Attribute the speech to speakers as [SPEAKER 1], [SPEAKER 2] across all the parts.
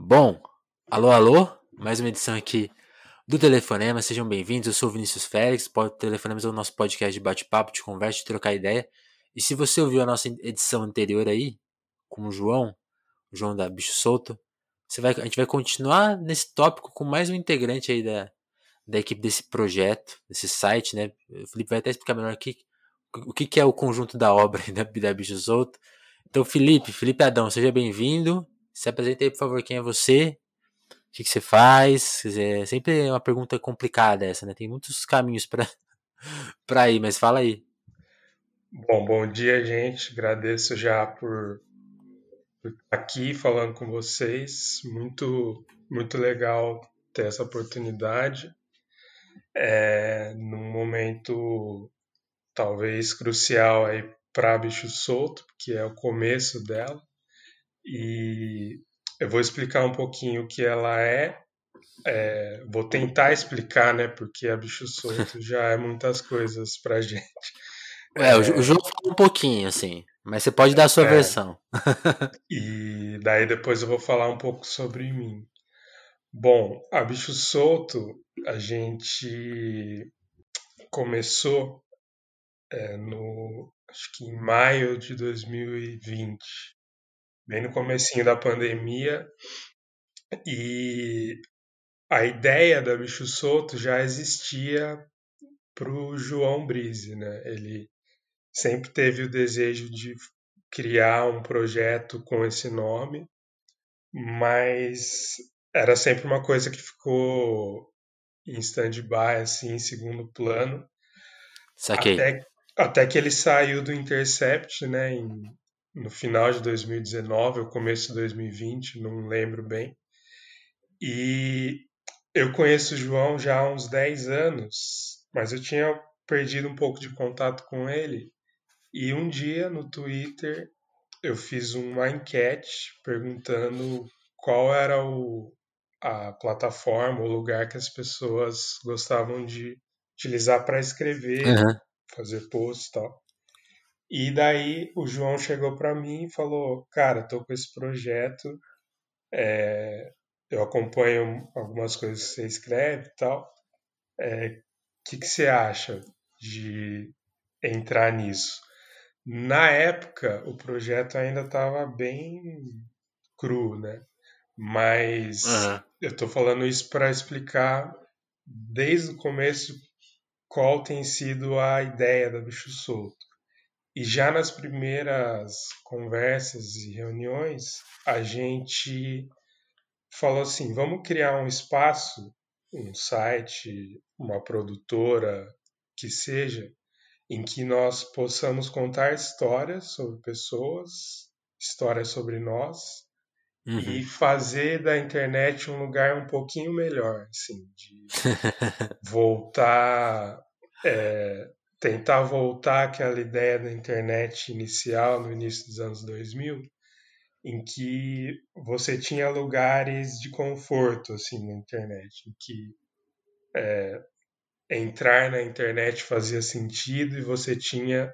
[SPEAKER 1] Bom, alô, alô, mais uma edição aqui do Telefonema, sejam bem-vindos, eu sou o Vinícius Félix, o Telefonema é o nosso podcast de bate-papo, de conversa, de trocar ideia, e se você ouviu a nossa edição anterior aí, com o João, o João da Bicho Solto, você vai, a gente vai continuar nesse tópico com mais um integrante aí da, da equipe desse projeto, desse site, né, o Felipe vai até explicar melhor aqui o que, que é o conjunto da obra da, da Bicho Solto, então Felipe, Felipe Adão, seja bem-vindo, se apresenta aí, por favor, quem é você, o que, que você faz. Dizer, sempre é uma pergunta complicada essa, né? Tem muitos caminhos para ir, mas fala aí.
[SPEAKER 2] Bom, bom dia, gente. Agradeço já por, por estar aqui falando com vocês. Muito, muito legal ter essa oportunidade. É, num momento talvez crucial aí para Bicho Solto, que é o começo dela e eu vou explicar um pouquinho o que ela é. é vou tentar explicar, né? Porque a bicho solto já é muitas coisas pra gente.
[SPEAKER 1] É, é o jogo fala um pouquinho, assim, mas você pode dar a sua é, versão.
[SPEAKER 2] e daí depois eu vou falar um pouco sobre mim. Bom, a bicho solto, a gente começou é, no acho que em maio de 2020 bem no comecinho da pandemia, e a ideia da Bicho Solto já existia para o João Brise, né? Ele sempre teve o desejo de criar um projeto com esse nome, mas era sempre uma coisa que ficou em stand-by, assim, em segundo plano.
[SPEAKER 1] Saquei.
[SPEAKER 2] Até, até que ele saiu do Intercept, né, em no final de 2019 ou começo de 2020, não lembro bem. E eu conheço o João já há uns 10 anos, mas eu tinha perdido um pouco de contato com ele. E um dia no Twitter eu fiz uma enquete perguntando qual era o, a plataforma, o lugar que as pessoas gostavam de utilizar para escrever, uhum. fazer posts e tal. E daí o João chegou para mim e falou: Cara, tô com esse projeto, é, eu acompanho algumas coisas que você escreve e tal. O é, que, que você acha de entrar nisso? Na época, o projeto ainda estava bem cru, né? Mas uhum. eu estou falando isso para explicar desde o começo qual tem sido a ideia da Bicho Solto. E já nas primeiras conversas e reuniões, a gente falou assim: vamos criar um espaço, um site, uma produtora, que seja, em que nós possamos contar histórias sobre pessoas, histórias sobre nós, uhum. e fazer da internet um lugar um pouquinho melhor, assim, de voltar. É, tentar voltar àquela ideia da internet inicial, no início dos anos 2000, em que você tinha lugares de conforto assim na internet, em que é, entrar na internet fazia sentido e você tinha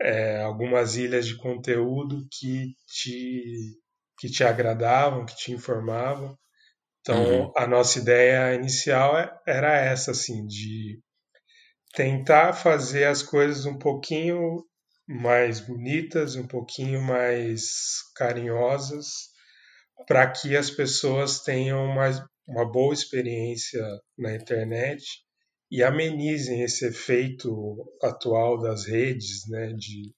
[SPEAKER 2] é, algumas ilhas de conteúdo que te que te agradavam, que te informavam. Então, uhum. a nossa ideia inicial é, era essa, assim, de tentar fazer as coisas um pouquinho mais bonitas, um pouquinho mais carinhosas, para que as pessoas tenham uma, uma boa experiência na internet e amenizem esse efeito atual das redes, né, de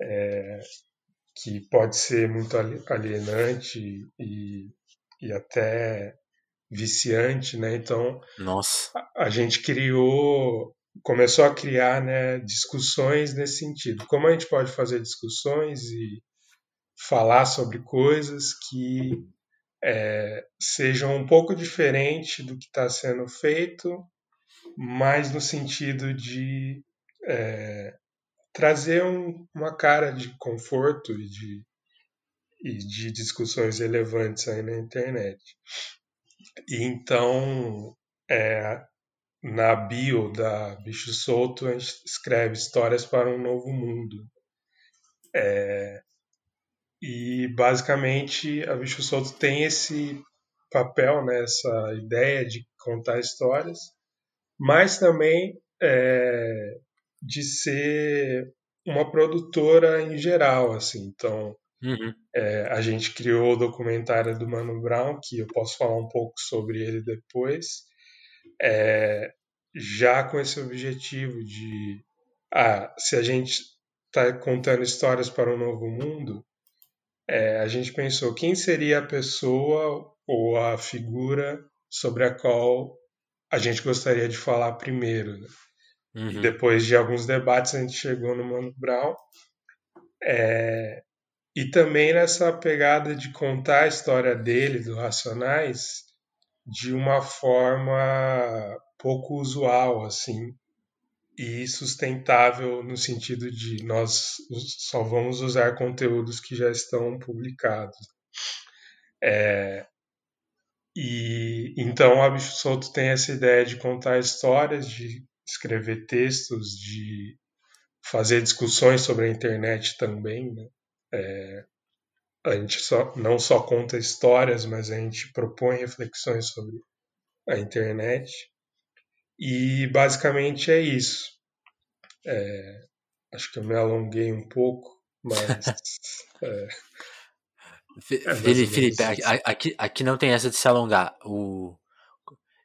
[SPEAKER 2] é, que pode ser muito alienante e, e até viciante, né? Então,
[SPEAKER 1] Nossa.
[SPEAKER 2] A, a gente criou começou a criar né, discussões nesse sentido. Como a gente pode fazer discussões e falar sobre coisas que é, sejam um pouco diferente do que está sendo feito, mas no sentido de é, trazer um, uma cara de conforto e de, e de discussões relevantes aí na internet. E então, é, na bio da Bicho Solto, a gente escreve Histórias para um Novo Mundo. É, e basicamente a Bicho Solto tem esse papel, né, essa ideia de contar histórias, mas também é, de ser uma produtora em geral, assim. Então,
[SPEAKER 1] Uhum.
[SPEAKER 2] é, a gente criou o documentário do Mano Brown, que eu posso falar um pouco sobre ele depois, é, já com esse objetivo de, ah, se a gente está contando histórias para um novo mundo, é, a gente pensou quem seria a pessoa ou a figura sobre a qual a gente gostaria de falar primeiro. Né?
[SPEAKER 1] Uhum.
[SPEAKER 2] Depois de alguns debates a gente chegou no Mano Brown. É, e também nessa pegada de contar a história dele, do Racionais, de uma forma pouco usual, assim, e sustentável no sentido de nós só vamos usar conteúdos que já estão publicados. É, e então o Bicho Solto tem essa ideia de contar histórias, de escrever textos, de fazer discussões sobre a internet também, né? É, a gente só, não só conta histórias, mas a gente propõe reflexões sobre a internet. E basicamente é isso. É, acho que eu me alonguei um pouco, mas. é, é
[SPEAKER 1] Felipe, aqui, aqui não tem essa de se alongar. O,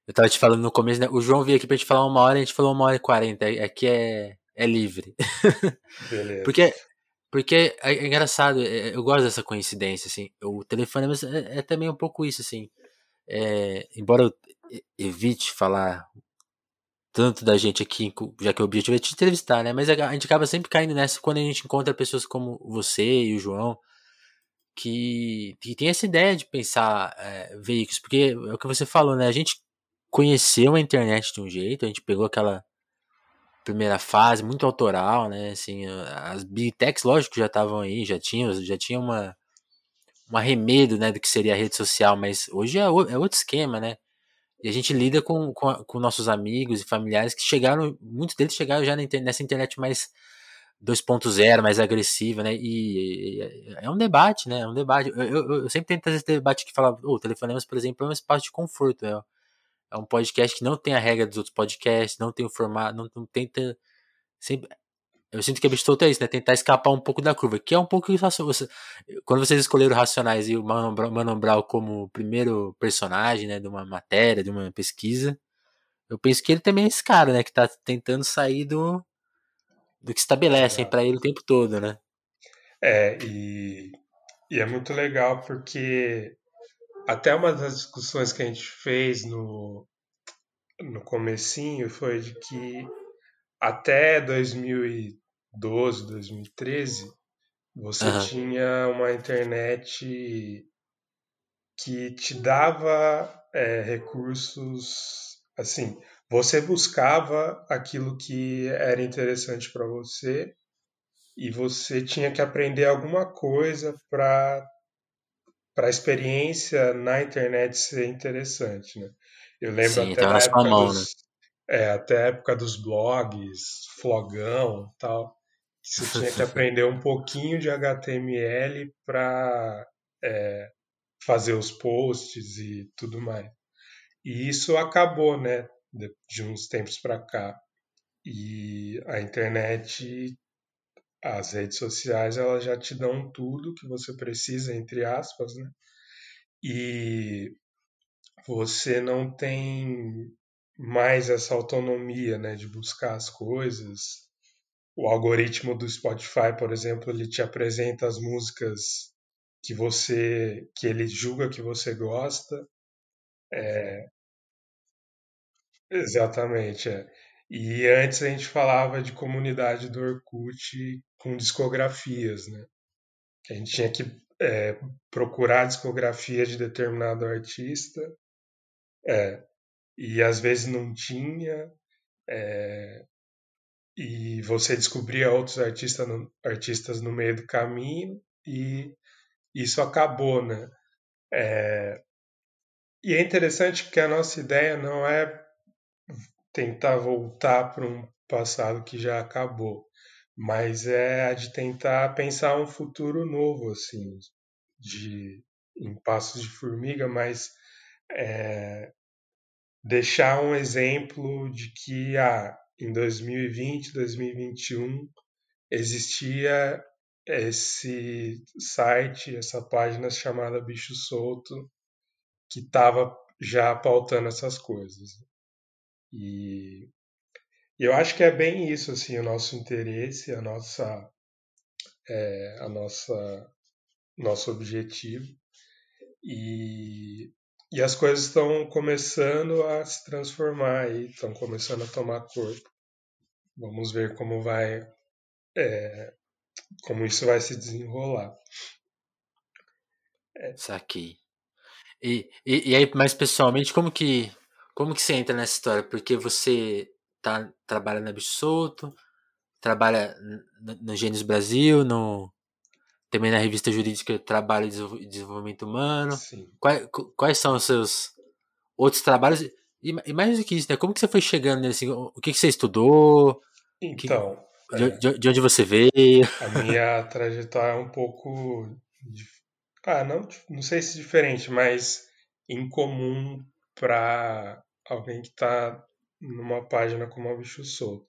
[SPEAKER 1] eu tava te falando no começo, né? O João veio aqui pra gente falar uma hora, a gente falou uma hora e quarenta. Aqui é, é livre.
[SPEAKER 2] Beleza.
[SPEAKER 1] Porque porque é, é engraçado, é, eu gosto dessa coincidência, assim. O telefone é, é também um pouco isso, assim. É, embora eu evite falar tanto da gente aqui, já que o objetivo é te entrevistar, né? Mas a gente acaba sempre caindo nessa quando a gente encontra pessoas como você e o João, que, que tem essa ideia de pensar é, veículos, porque é o que você falou, né? A gente conheceu a internet de um jeito, a gente pegou aquela primeira fase, muito autoral, né? Assim, as big techs, lógico, já estavam aí, já tinham, já tinha uma um arremedo, né, do que seria a rede social, mas hoje é, é outro esquema, né? E a gente lida com, com, com, nossos amigos e familiares que chegaram, muitos deles chegaram já nessa internet mais 2.0, mais agressiva, né? E, e, é um debate, né? É um debate. Eu, eu, eu sempre tento fazer esse debate que fala, o Telefonemas, por exemplo, é um espaço de conforto, é, é um podcast que não tem a regra dos outros podcasts, não tem o formato, não, não tenta. Sempre, eu sinto que a Bistoto é isso, né? Tentar escapar um pouco da curva, que é um pouco isso. Você, quando vocês escolheram Racionais e o Mano Brown como primeiro personagem, né? De uma matéria, de uma pesquisa, eu penso que ele também é esse cara, né? Que tá tentando sair do, do que estabelecem para ele o tempo todo, né?
[SPEAKER 2] É, e, e é muito legal porque até uma das discussões que a gente fez no, no comecinho foi de que até 2012, 2013, você uhum. tinha uma internet que te dava é, recursos, assim, você buscava aquilo que era interessante para você e você tinha que aprender alguma coisa para para a experiência na internet ser interessante, né? Eu lembro Sim, até na época
[SPEAKER 1] mão,
[SPEAKER 2] dos,
[SPEAKER 1] né?
[SPEAKER 2] é, até a época dos blogs, flogão, tal, que você tinha que aprender um pouquinho de HTML para é, fazer os posts e tudo mais. E isso acabou, né, de, de uns tempos para cá. E a internet as redes sociais elas já te dão tudo que você precisa, entre aspas, né? E você não tem mais essa autonomia, né, de buscar as coisas. O algoritmo do Spotify, por exemplo, ele te apresenta as músicas que você, que ele julga que você gosta. É... Exatamente. É. E antes a gente falava de comunidade do Orkut com discografias, né? Que a gente tinha que é, procurar a discografia de determinado artista, é, e às vezes não tinha, é, e você descobria outros artista no, artistas no meio do caminho, e isso acabou, né? É, e é interessante porque a nossa ideia não é tentar voltar para um passado que já acabou mas é a de tentar pensar um futuro novo, assim, de em passos de formiga, mas é, deixar um exemplo de que ah, em 2020, 2021 existia esse site, essa página chamada Bicho Solto, que estava já pautando essas coisas. E, e, eu acho que é bem isso, assim, o nosso interesse, a nossa, é, a nossa, nosso objetivo. E, e as coisas estão começando a se transformar e estão começando a tomar corpo. Vamos ver como vai é, como isso vai se desenrolar.
[SPEAKER 1] É. Saquei. E, e, e, aí, mais pessoalmente, como que, como que você entra nessa história? Porque você tá, trabalha na Bicho Solto, trabalha no, Gênios Brasil, no, também na revista jurídica Trabalho e Desenvolvimento Humano. Quais, quais são os seus outros trabalhos? E, e, mais do que isso, né? Como que você foi chegando nesse... O que, que você estudou?
[SPEAKER 2] Então,
[SPEAKER 1] de, de, de, onde você veio?
[SPEAKER 2] A minha trajetória é um pouco. Ah, não, não sei se diferente, mas incomum para alguém que está numa página como a Bicho Solto.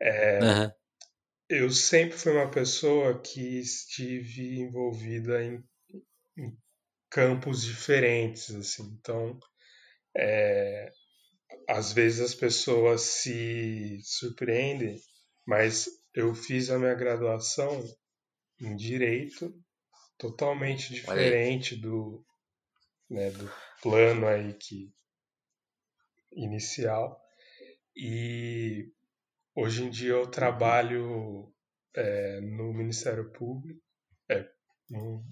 [SPEAKER 2] É, uhum. Eu sempre fui uma pessoa que estive envolvida em, em campos diferentes, assim. Então, é, às vezes as pessoas se surpreendem mas eu fiz a minha graduação em direito, totalmente diferente do, né, do plano aí que inicial. E hoje em dia eu trabalho é, no Ministério Público. É, um,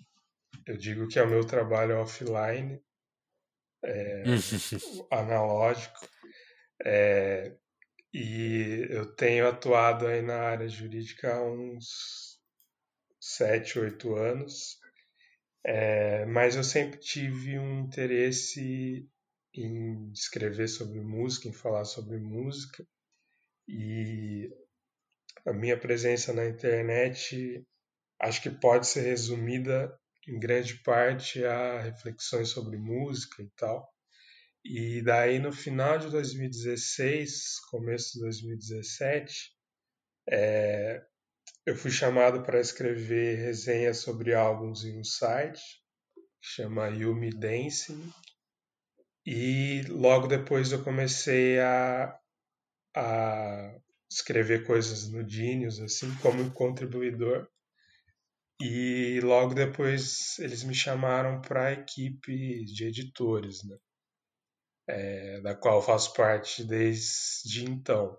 [SPEAKER 2] eu digo que é o meu trabalho offline, é, analógico. É, e eu tenho atuado aí na área jurídica há uns sete, oito anos, é, mas eu sempre tive um interesse em escrever sobre música, em falar sobre música, e a minha presença na internet acho que pode ser resumida em grande parte a reflexões sobre música e tal. E daí no final de 2016, começo de 2017, é, eu fui chamado para escrever resenhas sobre álbuns em um site que chama Yumi Dancing. E logo depois eu comecei a, a escrever coisas no Genius, assim, como contribuidor. E logo depois eles me chamaram para a equipe de editores, né? é, da qual faço parte desde então.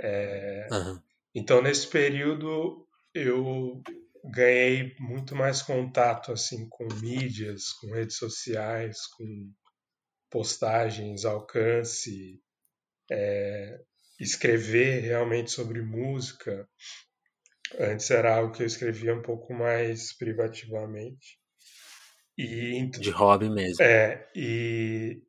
[SPEAKER 2] É, uhum. Então, nesse período, eu ganhei muito mais contato assim com mídias, com redes sociais, com postagens, alcance, é, escrever realmente sobre música. Antes era algo que eu escrevia um pouco mais privativamente.
[SPEAKER 1] E, de hobby mesmo.
[SPEAKER 2] É, e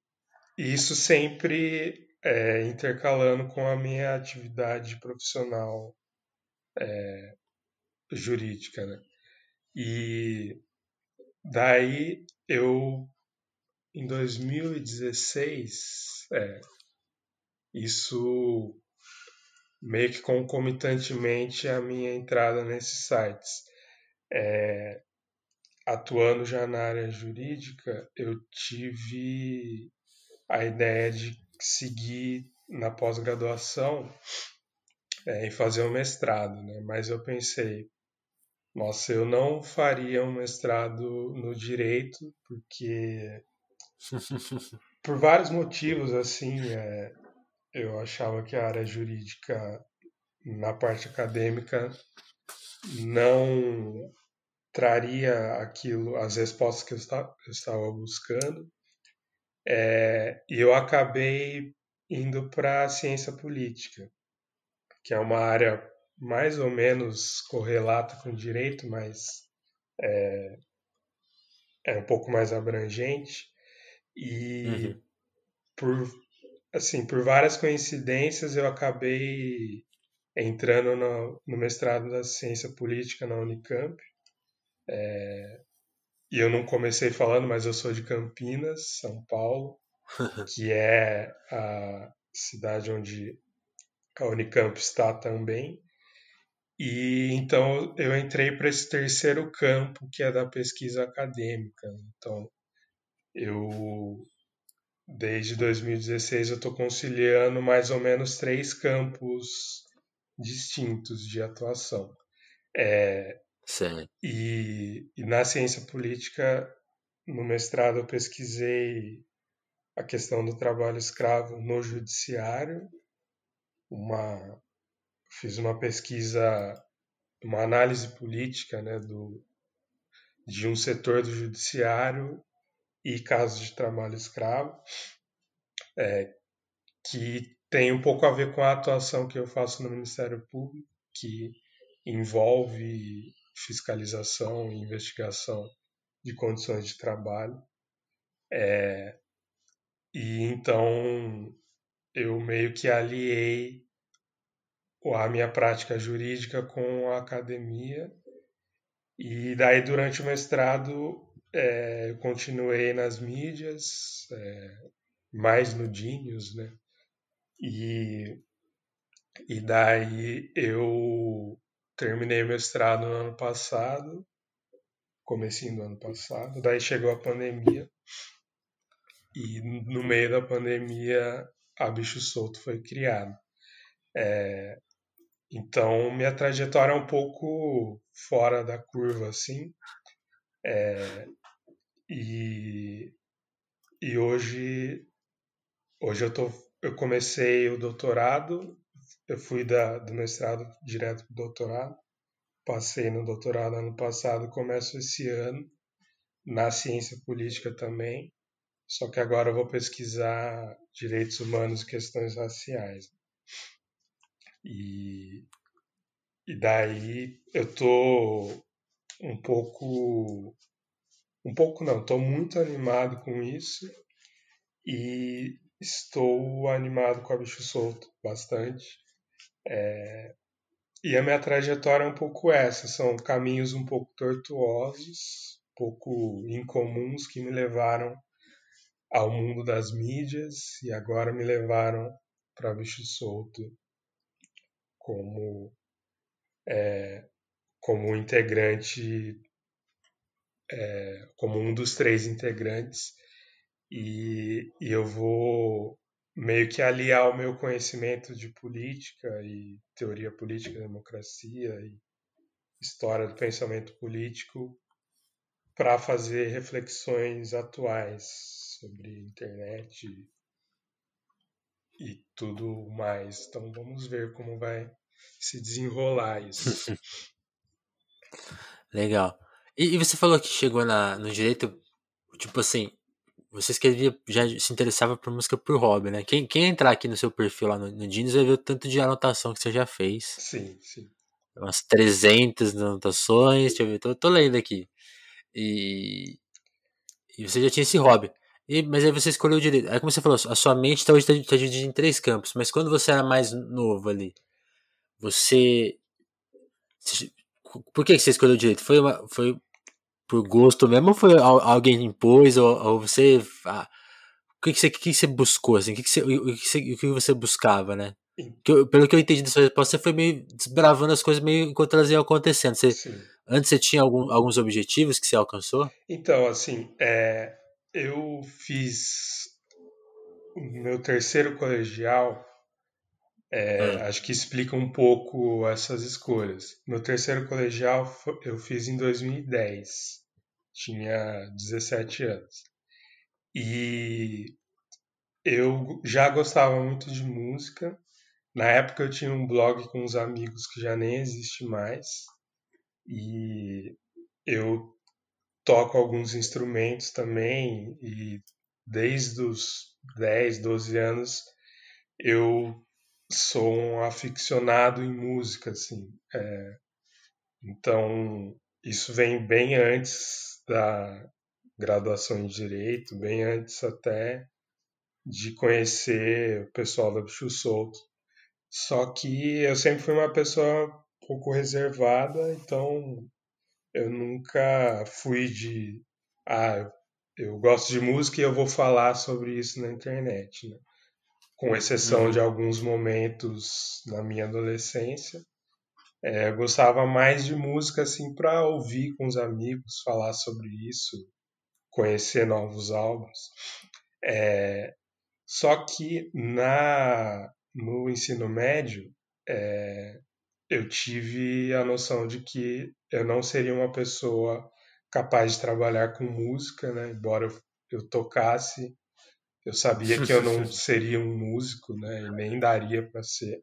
[SPEAKER 2] e isso sempre é, intercalando com a minha atividade profissional é, jurídica, né? E daí eu, em 2016, é, isso meio que concomitantemente a minha entrada nesses sites. É, atuando já na área jurídica, eu tive a ideia de seguir na pós-graduação é, e fazer um mestrado, né? Mas eu pensei, nossa, eu não faria um mestrado no direito porque por vários motivos assim, é, eu achava que a área jurídica na parte acadêmica não traria aquilo, as respostas que eu estava buscando. É, e eu acabei indo para a ciência política, que é uma área mais ou menos correlata com direito, mas é, é um pouco mais abrangente. E uhum. por assim, por várias coincidências, eu acabei entrando no, no mestrado da ciência política na Unicamp. É, e eu não comecei falando, mas eu sou de Campinas, São Paulo, que é a cidade onde a Unicamp está também. E então eu entrei para esse terceiro campo, que é da pesquisa acadêmica. Então, eu desde 2016 eu estou conciliando mais ou menos três campos distintos de atuação. É, e, e, na ciência política, no mestrado, eu pesquisei a questão do trabalho escravo no judiciário, uma, fiz uma pesquisa, uma análise política né, do, de um setor do judiciário e casos de trabalho escravo, é, que tem um pouco a ver com a atuação que eu faço no Ministério Público, que envolve fiscalização e investigação de condições de trabalho. É, e então eu meio que aliei a minha prática jurídica com a academia. E daí, durante o mestrado, é, eu continuei nas mídias, é, mais no Genius, né? E, e daí eu terminei o mestrado no ano passado, comecinho do ano passado, daí chegou a pandemia e no meio da pandemia a Bicho Solto foi criado. É, então minha trajetória é um pouco fora da curva assim, é, e, e hoje hoje eu tô eu comecei o doutorado eu fui da, do mestrado direto para o doutorado. Passei no doutorado ano passado, começo esse ano na ciência política também. Só que agora eu vou pesquisar direitos humanos e questões raciais. E, e daí eu tô um pouco um pouco não, estou muito animado com isso e estou animado com a bicho solto bastante. É, e a minha trajetória é um pouco essa, são caminhos um pouco tortuosos, um pouco incomuns que me levaram ao mundo das mídias e agora me levaram para Bicho Solto como é, como integrante é, como um dos três integrantes e, e eu vou meio que aliar o meu conhecimento de política e teoria política, democracia e história do pensamento político para fazer reflexões atuais sobre internet e, tudo mais. Então vamos ver como vai se desenrolar isso.
[SPEAKER 1] Legal. E, e, você falou que chegou na, no direito, tipo assim, você escrevia, já se interessava por música por hobby, né? Quem, quem entrar aqui no seu perfil lá no, no Genius vai ver o tanto de anotação que você já fez.
[SPEAKER 2] Sim, sim.
[SPEAKER 1] Umas 300 anotações, deixa eu ver, tô, tô lendo aqui. E, e você já tinha esse hobby. E, mas aí você escolheu direito. Aí como você falou, a sua mente tá, hoje está tá dividida em três campos. Mas quando você era mais novo ali, você... Por que você escolheu direito? Foi, uma, foi por gosto mesmo ou foi alguém impôs ou, ou você ah, o que, que você que, você buscou assim? O que, que você o que, você, o que você buscava né? Eu, pelo que eu entendi da sua resposta você foi meio desbravando as coisas meio enquanto elas iam acontecendo. Você, antes você tinha algum, alguns objetivos que você alcançou?
[SPEAKER 2] Então assim é, eu fiz o meu terceiro colegial é, hum. Acho que explica um pouco essas escolhas. Meu terceiro colegial eu fiz em 2010 tinha 17 anos. E eu já gostava muito de música. Na época eu tinha um blog com uns amigos que já nem existe mais. E eu toco alguns instrumentos também e desde os 10, 12 anos eu sou um aficionado em música, assim. É, então, isso vem bem antes da graduação em Direito, bem antes até de conhecer o pessoal da Bicho Solto. Só que eu sempre fui uma pessoa um pouco reservada, então eu nunca fui de ah, eu gosto de música e eu vou falar sobre isso na internet, né? Com exceção uhum. de alguns momentos na minha adolescência. É, eu gostava mais de música assim para ouvir com os amigos, falar sobre isso, conhecer novos álbuns. É, só que na no ensino médio é, eu tive a noção de que eu não seria uma pessoa capaz de trabalhar com música, né? Embora eu, eu tocasse, eu sabia que eu não seria um músico, né? E nem daria para ser.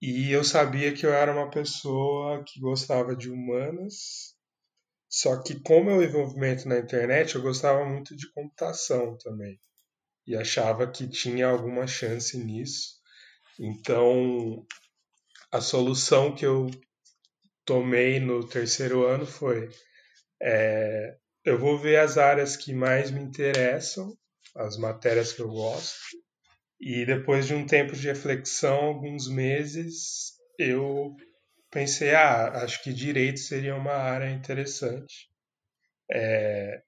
[SPEAKER 2] E eu sabia que eu era uma pessoa que gostava de humanas, só que com o meu envolvimento na internet, eu gostava muito de computação também. E achava que tinha alguma chance nisso. Então, a solução que eu tomei no terceiro ano foi é, eu vou ver as áreas que mais me interessam, as matérias que eu gosto, e depois de um tempo de reflexão, alguns meses, eu pensei, ah, acho que direito seria uma área interessante. É,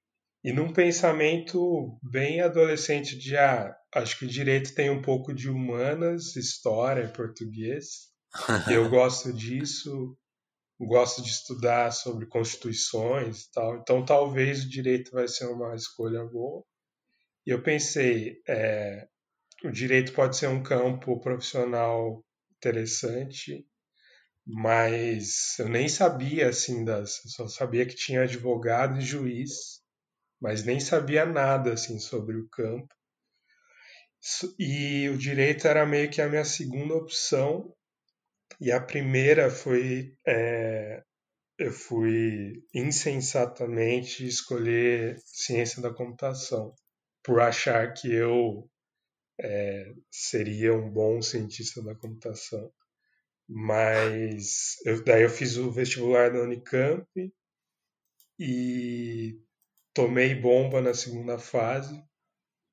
[SPEAKER 2] e num pensamento bem adolescente de, ah, acho que direito tem um pouco de humanas, história, português, e eu gosto disso, gosto de estudar sobre constituições e tal, então talvez o direito vai ser uma escolha boa. E eu pensei, é, o direito pode ser um campo profissional interessante, mas eu nem sabia assim das, só sabia que tinha advogado e juiz, mas nem sabia nada assim sobre o campo. E o direito era meio que a minha segunda opção, e a primeira foi é, eu fui insensatamente escolher ciência da computação por achar que eu é, seria um bom cientista da computação. Mas eu, daí eu fiz o vestibular da Unicamp e tomei bomba na segunda fase,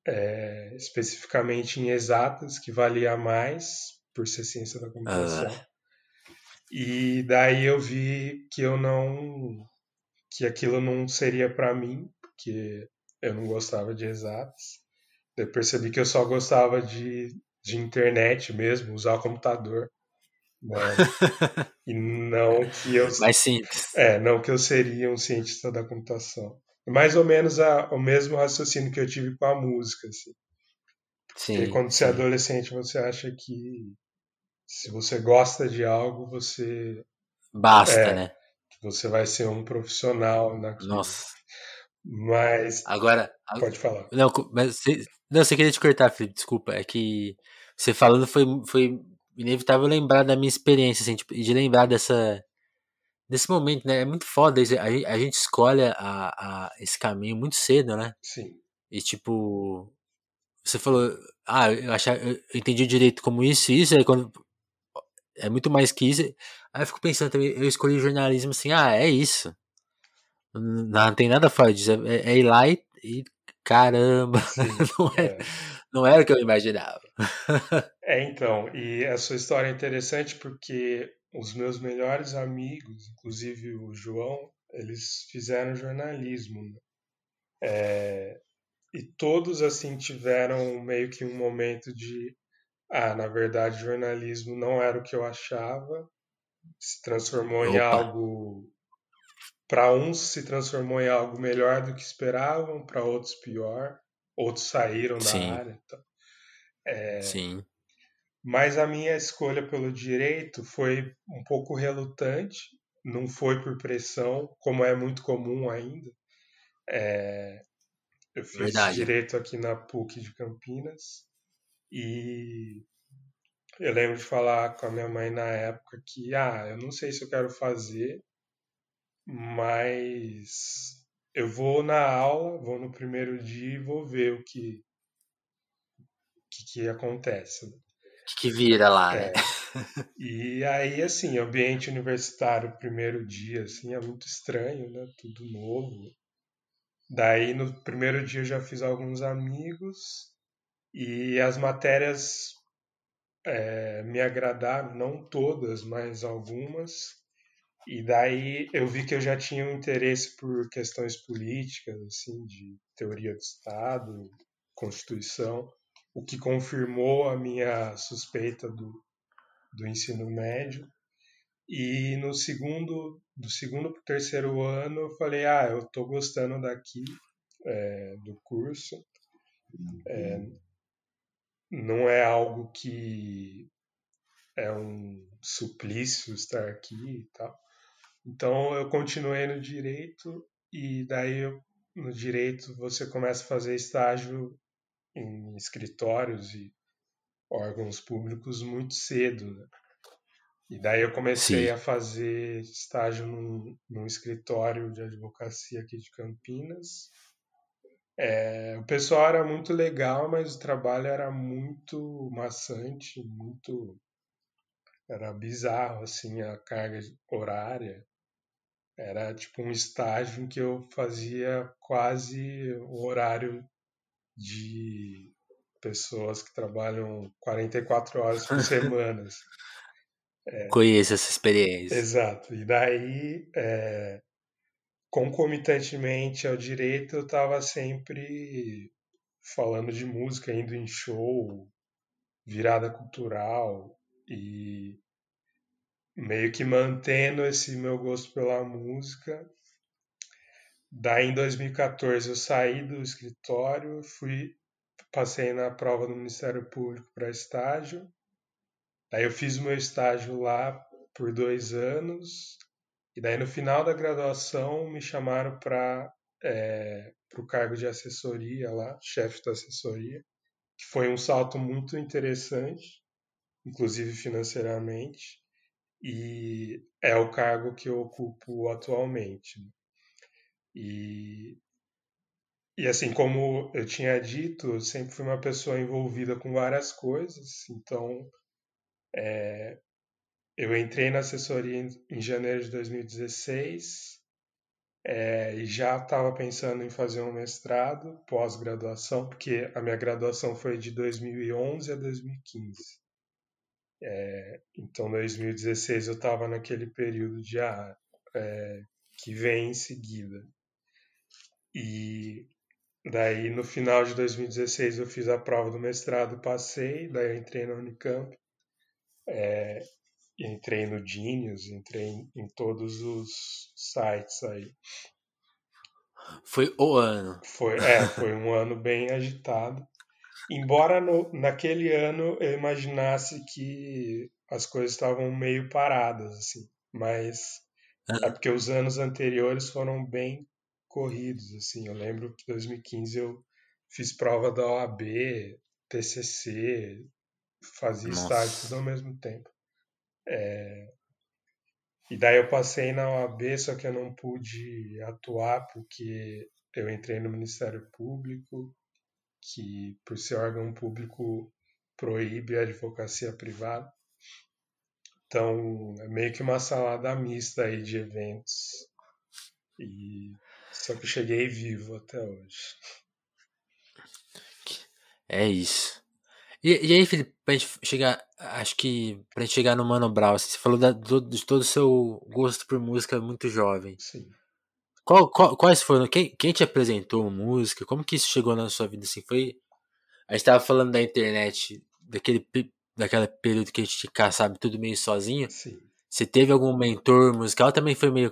[SPEAKER 2] é, especificamente em exatas, que valia mais por ser ciência da computação. Ah. E daí eu vi que eu não que aquilo não seria para mim, porque eu não gostava de exatas. Eu percebi que eu só gostava de, de internet mesmo, usar o computador. Né? e não que eu.
[SPEAKER 1] Mais simples.
[SPEAKER 2] É, não que eu seria um cientista da computação. Mais ou menos a, o mesmo raciocínio que eu tive com a música. Assim. Sim, Porque quando sim. você é adolescente, você acha que se você gosta de algo, você.
[SPEAKER 1] Basta, é, né?
[SPEAKER 2] Você vai ser um profissional naquilo.
[SPEAKER 1] Nossa.
[SPEAKER 2] Mas.
[SPEAKER 1] Agora.
[SPEAKER 2] Pode falar.
[SPEAKER 1] Não, mas você, não, você queria te cortar, Felipe, desculpa. É que você falando foi, foi inevitável lembrar da minha experiência, assim, tipo, de lembrar dessa. Desse momento, né? É muito foda. A, a gente escolhe a, a, esse caminho muito cedo, né?
[SPEAKER 2] Sim.
[SPEAKER 1] E tipo. Você falou. Ah, eu, achar, eu entendi direito como isso e isso, aí quando. É muito mais que isso. Aí eu fico pensando também, eu escolhi jornalismo assim, ah, é isso. Não, tem nada fora disso. É, é ir lá e, e caramba, Sim, não, é, é. não era o que eu imaginava.
[SPEAKER 2] é, então, e a sua história é interessante porque os meus melhores amigos, inclusive o João, eles fizeram jornalismo. Né? É, e todos, assim, tiveram meio que um momento de ah, na verdade, jornalismo não era o que eu achava, se transformou Opa. em algo para uns se transformou em algo melhor do que esperavam, para outros pior, outros saíram da Sim. área. Então,
[SPEAKER 1] é, Sim.
[SPEAKER 2] Mas a minha escolha pelo direito foi um pouco relutante, não foi por pressão, como é muito comum ainda. É, eu fiz Verdade. direito aqui na PUC de Campinas e eu lembro de falar com a minha mãe na época que, ah, eu não sei se eu quero fazer, mas eu vou na aula, vou no primeiro dia e vou ver o que que, que acontece. O
[SPEAKER 1] que, vira lá, né? é. né?
[SPEAKER 2] E aí, assim, ambiente universitário, primeiro dia, assim, é muito estranho, né? Tudo novo. Daí, no primeiro dia, eu já fiz alguns amigos e as matérias é, me agradaram, não todas, mas algumas. E daí eu vi que eu já tinha um interesse por questões políticas, assim, de teoria do Estado, Constituição, o que confirmou a minha suspeita do, do ensino médio. E no segundo, do segundo para o terceiro ano, eu falei, ah, eu estou gostando daqui, é, do curso. É, não é algo que é um suplício estar aqui e tal. Então eu continuei no direito e daí no direito você começa a fazer estágio em escritórios e órgãos públicos muito cedo. Né? E daí eu comecei Sim. a fazer estágio num, num, escritório de advocacia aqui de Campinas. É, o pessoal era muito legal, mas o trabalho era muito maçante, muito era bizarro assim a carga horária. Era tipo um estágio em que eu fazia quase o horário de pessoas que trabalham 44 horas por semana. Assim.
[SPEAKER 1] É, Conheço essa experiência.
[SPEAKER 2] Exato. E daí, é, concomitantemente ao direito, eu estava sempre falando de música, indo em show, virada cultural e meio que mantendo esse meu gosto pela música. Daí em 2014 eu saí do escritório, fui passei na prova do Ministério Público para estágio. Daí eu fiz o meu estágio lá por dois anos, e daí no final da graduação me chamaram para é, o cargo de assessoria lá, chefe da assessoria, que foi um salto muito interessante, inclusive financeiramente, e é o cargo que eu ocupo atualmente. E, e assim, como eu tinha dito, eu sempre fui uma pessoa envolvida com várias coisas, então é, eu entrei na assessoria em, em janeiro de 2016 é, e já estava pensando em fazer um mestrado pós-graduação, porque a minha graduação foi de 2011 a 2015. É, então, 2016 eu estava naquele período de ah, é, que vem em seguida. E daí, no final de 2016, eu fiz a prova do mestrado, passei, daí eu entrei na Unicamp é, entrei no Genius, entrei em, em, todos os sites aí.
[SPEAKER 1] Foi o ano.
[SPEAKER 2] Foi, é, foi um ano bem agitado. Embora no, naquele ano eu imaginasse que as coisas estavam meio paradas, assim, mas é porque os anos anteriores foram bem corridos, assim. Eu lembro que em 2015 eu fiz prova da OAB, TCC, fazia Nossa. estágio tudo ao mesmo tempo. É... E daí eu passei na OAB, só que eu não pude atuar porque eu entrei no Ministério Público, que por ser órgão público proíbe a advocacia privada. Então, é meio que uma salada mista aí de eventos. E só que cheguei vivo até hoje.
[SPEAKER 1] É isso. E, e aí, Felipe, pra gente chegar, acho que pra gente chegar no Mano Brown, assim, você falou da, do, de todo o seu gosto por música muito jovem.
[SPEAKER 2] Sim.
[SPEAKER 1] Qual, qual, quais foram, quem, quem te apresentou música? Como que isso chegou na sua vida, assim? Foi, a gente tava falando da internet, daquele, daquela período que a gente sabe, tudo meio sozinho.
[SPEAKER 2] Sim.
[SPEAKER 1] Você teve algum mentor musical? Também foi meio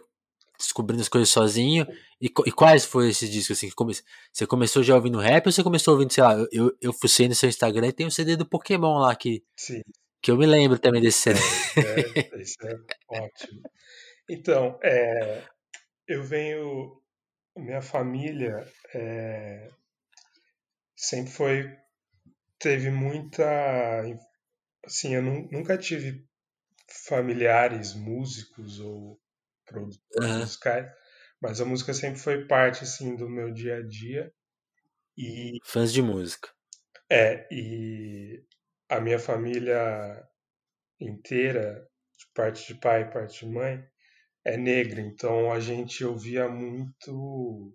[SPEAKER 1] descobrindo as coisas sozinho? E, e quais foram esses discos, assim? Come, você começou já ouvindo rap ou você começou ouvindo, sei lá, eu, eu fucei no seu Instagram e tem um CD do Pokémon lá que,
[SPEAKER 2] Sim.
[SPEAKER 1] que eu me lembro também desse CD.
[SPEAKER 2] É, é, isso é ótimo. Então, é, eu venho, minha família é, sempre foi, teve muita, assim, eu nunca tive familiares músicos ou produtores uhum. musicais, mas a música sempre foi parte assim do meu dia a dia e
[SPEAKER 1] fãs de música.
[SPEAKER 2] É, e a minha família inteira, de parte de pai e parte de mãe, é negra, então a gente ouvia muito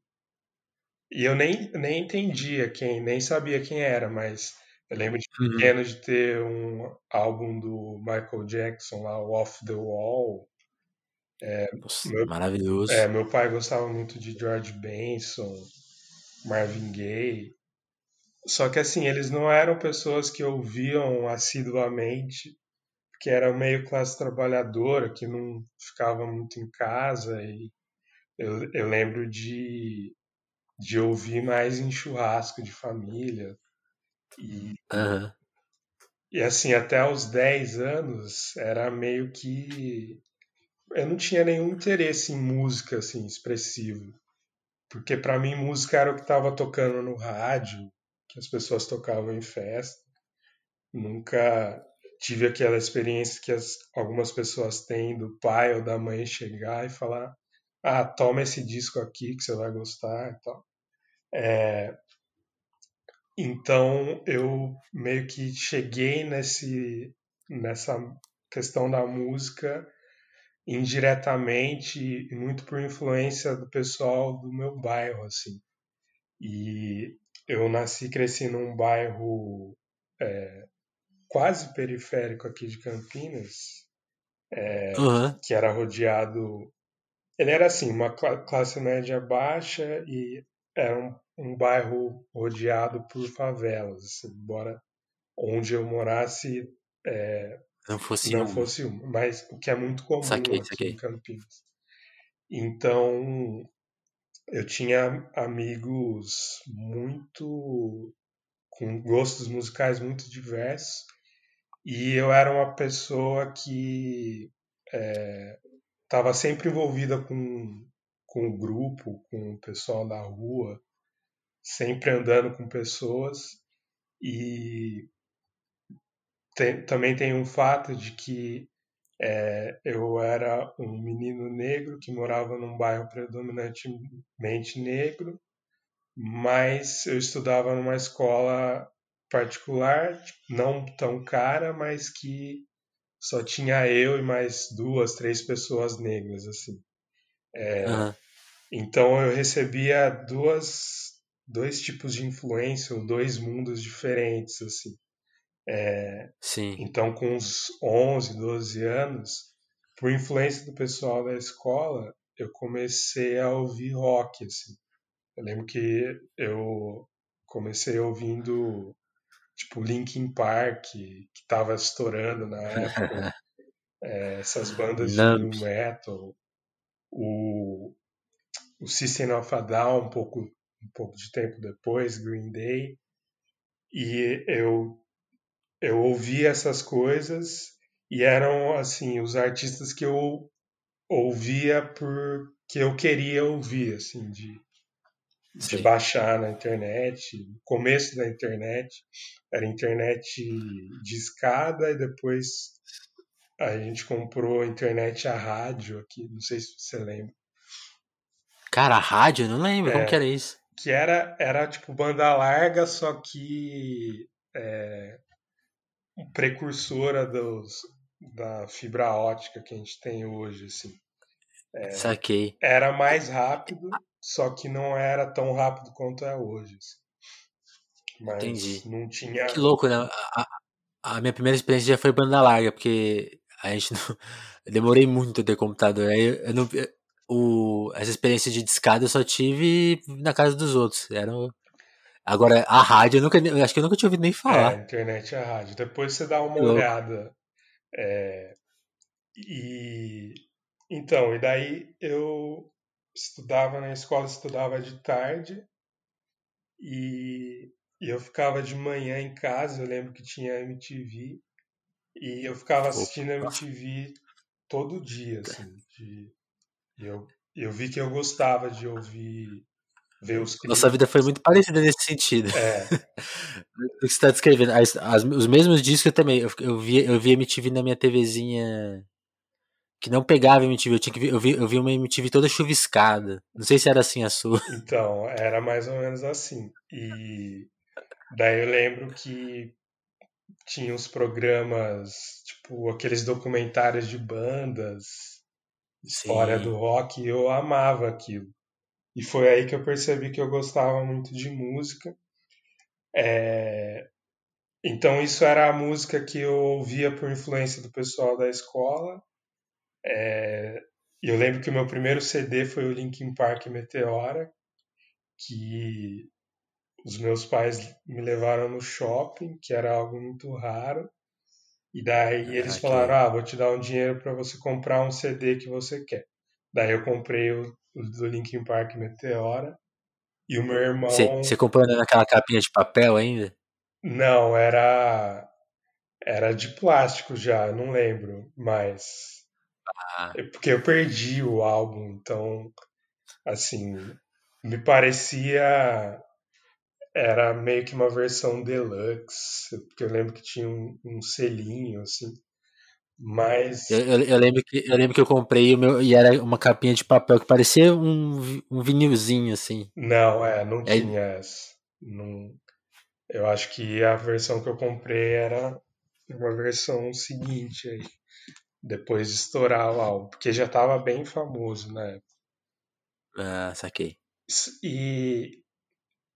[SPEAKER 2] e eu nem, nem entendia quem, nem sabia quem era, mas eu lembro de uhum. pequeno uhum. de ter um álbum do Michael Jackson lá, Off the Wall,
[SPEAKER 1] Nossa,
[SPEAKER 2] Meu,
[SPEAKER 1] maravilhoso.
[SPEAKER 2] é, meu pai gostava muito de George Benson, Marvin Gaye. Só que assim, eles não eram pessoas que ouviam assiduamente, porque era meio classe trabalhadora, que não ficava muito em casa. E eu, eu lembro de, de ouvir mais em churrasco de família. E,
[SPEAKER 1] Aham.
[SPEAKER 2] e assim, até os 10 anos, era meio que. Eu não tinha nenhum interesse em música assim, expressivo. Porque para mim música era o que estava tocando no rádio, que as pessoas tocavam em festa. Nunca tive aquela experiência que as, algumas pessoas têm do pai ou da mãe chegar e falar: "Ah, toma esse disco aqui que você vai gostar" e tal. É, então eu meio que cheguei nesse nessa questão da música indiretamente e muito por influência do pessoal do meu bairro assim. E eu nasci e cresci num bairro é, quase periférico aqui de Campinas,
[SPEAKER 1] Aham.
[SPEAKER 2] que era rodeado. Ele era assim, uma cla- classe média baixa e era um, um bairro rodeado por favelas, assim, embora onde eu morasse
[SPEAKER 1] Não fosse
[SPEAKER 2] não
[SPEAKER 1] uma.
[SPEAKER 2] fosse uma, mas o que é muito comum
[SPEAKER 1] Saquei,
[SPEAKER 2] aqui
[SPEAKER 1] saquei.
[SPEAKER 2] em Campinas. Então, eu tinha amigos muito com gostos musicais muito diversos e eu era uma pessoa que estava sempre envolvida com, com o grupo, com o pessoal da rua, sempre andando com pessoas. E tem- também tem um fato de que é, eu era um menino negro que morava num bairro predominantemente negro mas eu estudava numa escola particular, não tão cara, mas que só tinha eu e mais duas, três pessoas negras, assim.
[SPEAKER 1] Aham.
[SPEAKER 2] Então eu recebia duas, dois tipos de influência, ou dois mundos diferentes, assim.
[SPEAKER 1] Sim.
[SPEAKER 2] Então, com uns 11, 12 anos, por influência do pessoal da escola, eu comecei a ouvir rock, assim. Eu lembro que eu comecei ouvindo tipo Linkin Park, que tava estourando na época, é, essas bandas de
[SPEAKER 1] Numb.
[SPEAKER 2] new metal, o, o System of a Down um pouco, um pouco de tempo depois, Green Day, e eu eu ouvia essas coisas e eram assim os artistas que eu ouvia porque eu queria ouvir, assim, de de
[SPEAKER 1] Sei.
[SPEAKER 2] baixar na internet. Começo da internet era internet de escada e depois a gente comprou internet a rádio aqui, não sei se você lembra.
[SPEAKER 1] Cara, a rádio? Não lembro como
[SPEAKER 2] É.
[SPEAKER 1] que era isso.
[SPEAKER 2] Que era, era tipo banda larga, só que é, precursora dos, da fibra ótica que a gente tem hoje, assim.
[SPEAKER 1] Saquei.
[SPEAKER 2] Era mais rápido, só que não era tão rápido quanto é hoje. assim. Mas
[SPEAKER 1] Entendi.
[SPEAKER 2] não tinha.
[SPEAKER 1] Que louco, né? A, a- a minha primeira experiência já foi banda larga, porque a gente não. Eu demorei muito a ter computador. Aí eu, não. o, essa experiência de discada eu só tive na casa dos outros. Era, agora, a rádio eu nunca. Eu acho que eu nunca tinha ouvido nem
[SPEAKER 2] É,
[SPEAKER 1] falar.
[SPEAKER 2] internet e a rádio. Depois você dá uma olhada. É, e então, e daí eu estudava na escola, estudava de tarde e, e eu ficava de manhã em casa. Eu lembro que tinha MTV e eu ficava assistindo MTV todo dia, assim. De, e eu, eu vi que eu gostava de ouvir, ver os
[SPEAKER 1] Nossa vida foi muito parecida nesse sentido.
[SPEAKER 2] É,
[SPEAKER 1] O que você está descrevendo. As- as- os mesmos discos eu também. Eu, eu, via, eu via MTV na minha TVzinha que não pegava MTV. Eu, tinha que ver, eu, vi, eu vi uma MTV toda chuviscada. Não sei se era assim a sua.
[SPEAKER 2] Então, era mais ou menos assim. E daí eu lembro que tinha os programas, tipo, aqueles documentários de bandas, história
[SPEAKER 1] Sim.
[SPEAKER 2] do rock, e eu amava aquilo. E foi aí que eu percebi que eu gostava muito de música. É, Então, isso era a música que eu ouvia por influência do pessoal da escola. É, eu lembro que o meu primeiro CD foi o Linkin Park Meteora, que os meus pais me levaram no shopping, que era algo muito raro. E daí eles
[SPEAKER 1] Ah,
[SPEAKER 2] falaram. Ah, vou te dar um dinheiro para você comprar um CD que você quer. Daí eu comprei o, o do Linkin Park Meteora. E o meu irmão.
[SPEAKER 1] você comprou naquela capinha de papel ainda?
[SPEAKER 2] Não, era. Era de plástico já, eu não lembro. Mas.
[SPEAKER 1] Ah,
[SPEAKER 2] é Porque eu perdi o álbum, então. Assim. Me parecia. Era meio que uma versão deluxe. Porque eu lembro que tinha um, um selinho, assim.
[SPEAKER 1] eu,
[SPEAKER 2] Mas.
[SPEAKER 1] eu, eu lembro que, eu lembro que eu comprei o meu, e era uma capinha de papel que parecia um, um vinilzinho, assim.
[SPEAKER 2] Não, é, não
[SPEAKER 1] Aí,
[SPEAKER 2] tinha essa. Não, eu acho que a versão que eu comprei era uma versão seguinte aí, depois de estourar o álbum, porque já estava bem famoso, né?
[SPEAKER 1] ah, saquei.
[SPEAKER 2] E,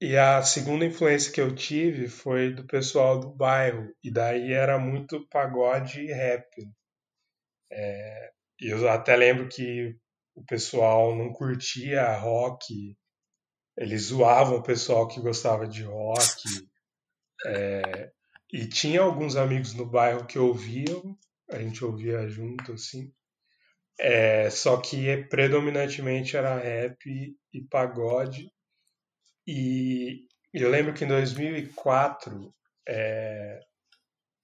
[SPEAKER 2] e a segunda influência que eu tive foi do pessoal do bairro, e daí era muito pagode e rap. E eu até lembro que o pessoal não curtia rock, eles zoavam o pessoal que gostava de rock, E tinha alguns amigos no bairro que ouviam, a gente ouvia junto, assim. É, só que predominantemente era rap e pagode. E eu lembro que em 2004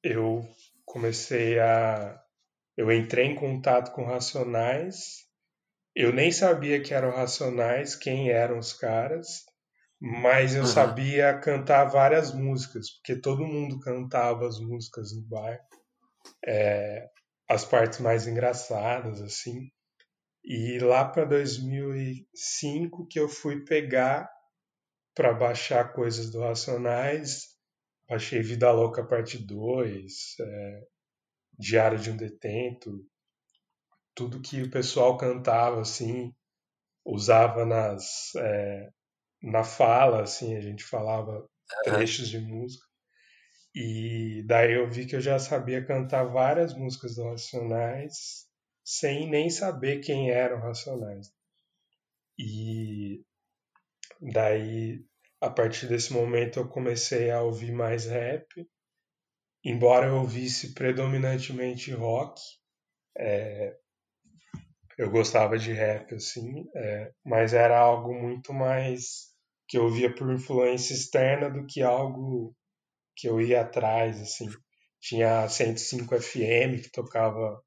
[SPEAKER 2] eu comecei a. Eu entrei em contato com Racionais. Eu nem sabia que eram Racionais, quem eram os caras, mas eu
[SPEAKER 1] Aham.
[SPEAKER 2] sabia cantar várias músicas, porque todo mundo cantava as músicas no bairro. As partes mais engraçadas, assim. E lá para 2005 que eu fui pegar para baixar coisas do Racionais, baixei Vida Louca Parte 2, é, Diário de um Detento, tudo que o pessoal cantava, assim, usava nas, é, na fala, assim, a gente falava trechos de música. E daí eu vi que eu já sabia cantar várias músicas do Racionais sem nem saber quem eram Racionais. E daí, a partir desse momento, eu comecei a ouvir mais rap, embora eu ouvisse predominantemente rock. Eu gostava de rap, assim, é, mas era algo muito mais que eu via por influência externa do que algo que eu ia atrás, assim. Tinha a 105 FM que tocava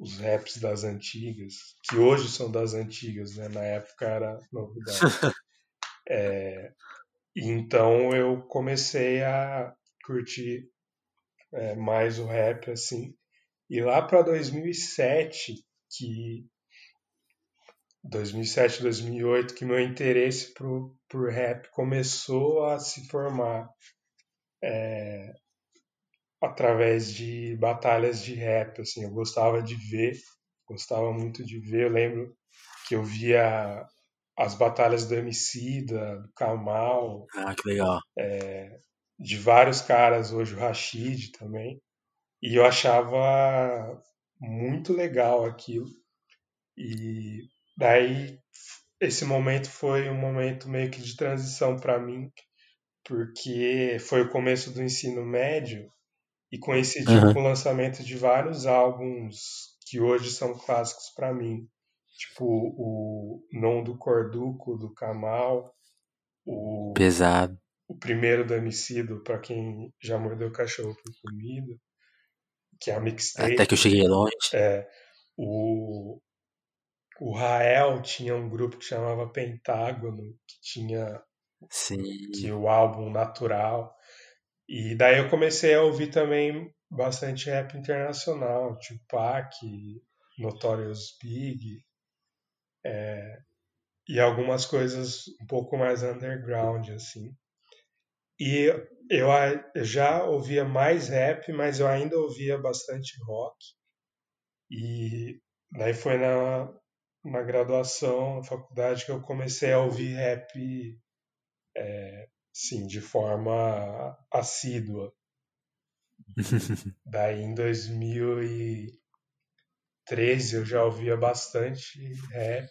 [SPEAKER 2] os raps das antigas, que hoje são das antigas, né? Na época era novidade. E então eu comecei a curtir é, mais o rap, assim. E lá para 2007, que 2007, 2008, que meu interesse por, por rap começou a se formar através de batalhas de rap, assim. Eu gostava de ver, gostava muito de ver. Eu lembro que eu via as batalhas do Emicida, do Kamal,
[SPEAKER 1] Ah, que legal.
[SPEAKER 2] de vários caras, hoje o Rashid também. E eu achava muito legal aquilo. E daí esse momento foi um momento meio que de transição para mim, porque foi o começo do ensino médio e coincidiu
[SPEAKER 1] Aham.
[SPEAKER 2] com o lançamento de vários álbuns que hoje são clássicos para mim, tipo o Non do Corduco do Kamal, o,
[SPEAKER 1] Pesado.
[SPEAKER 2] o primeiro do Emicida, para quem já mordeu cachorro por comida, que é a
[SPEAKER 1] Até que eu
[SPEAKER 2] mixtape,
[SPEAKER 1] cheguei longe.
[SPEAKER 2] é, o o Rael tinha um grupo que chamava Pentágono, que tinha que
[SPEAKER 1] Sim.
[SPEAKER 2] o álbum Natural. E daí eu comecei a ouvir também bastante rap internacional, Tupac, Notorious Big e algumas coisas um pouco mais underground assim. E eu eu já ouvia mais rap, mas eu ainda ouvia bastante rock. E daí foi na, na graduação, na faculdade, que eu comecei a ouvir rap, sim, de forma assídua. Daí em 2000 e 2013 eu já ouvia bastante rap.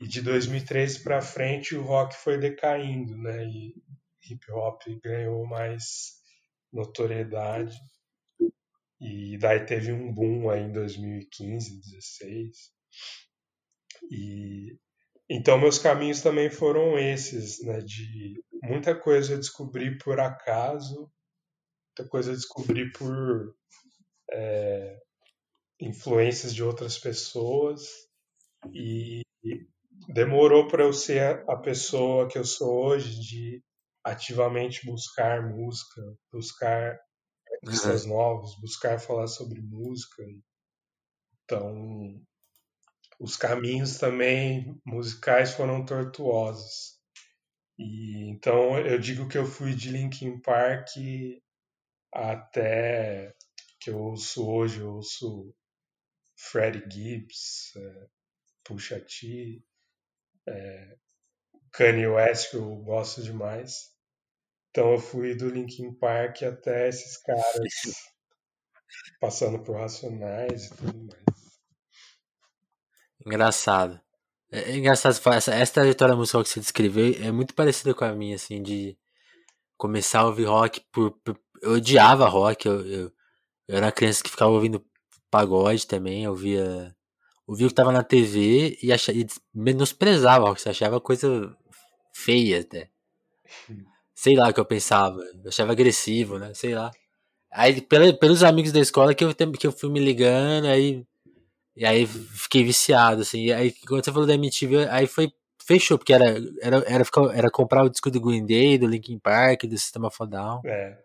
[SPEAKER 2] E de 2013 para frente o rock foi decaindo, né? E hip hop ganhou mais notoriedade. E daí teve um boom aí em 2015, 2016. E então meus caminhos também foram esses, né? De muita coisa eu descobri por acaso, muita coisa eu descobri por é, influências de outras pessoas e demorou para eu ser a pessoa que eu sou hoje de ativamente buscar música, buscar artistas uhum. novos, buscar falar sobre música. Então, os caminhos também musicais foram tortuosos. E então eu digo que eu fui de Linkin Park até que eu ouço hoje, eu ouço Freddie Gibbs, é, Pusha T, é, Kanye West, que eu gosto demais. Então eu fui do Linkin Park até esses caras, passando por Racionais e tudo mais.
[SPEAKER 1] Engraçado. É, é engraçado, essa, essa trajetória musical que você descreveu é muito parecida com a minha, assim, de começar a ouvir rock por. por eu odiava rock, eu, eu, eu, era criança que ficava ouvindo pagode também, eu ouvia. Ouvia o que tava na TV e, achava, e menosprezava rock, você achava coisa feia até. Sei lá o que eu pensava, eu achava agressivo, né? Sei lá. Aí, pelos amigos da escola que eu, que eu fui me ligando, aí e aí fiquei viciado, assim. E aí, quando você falou da MTV, aí foi. Fechou, porque era, era, era, era comprar o disco do Green Day, do Linkin Park, do Sistema Fodal.
[SPEAKER 2] É.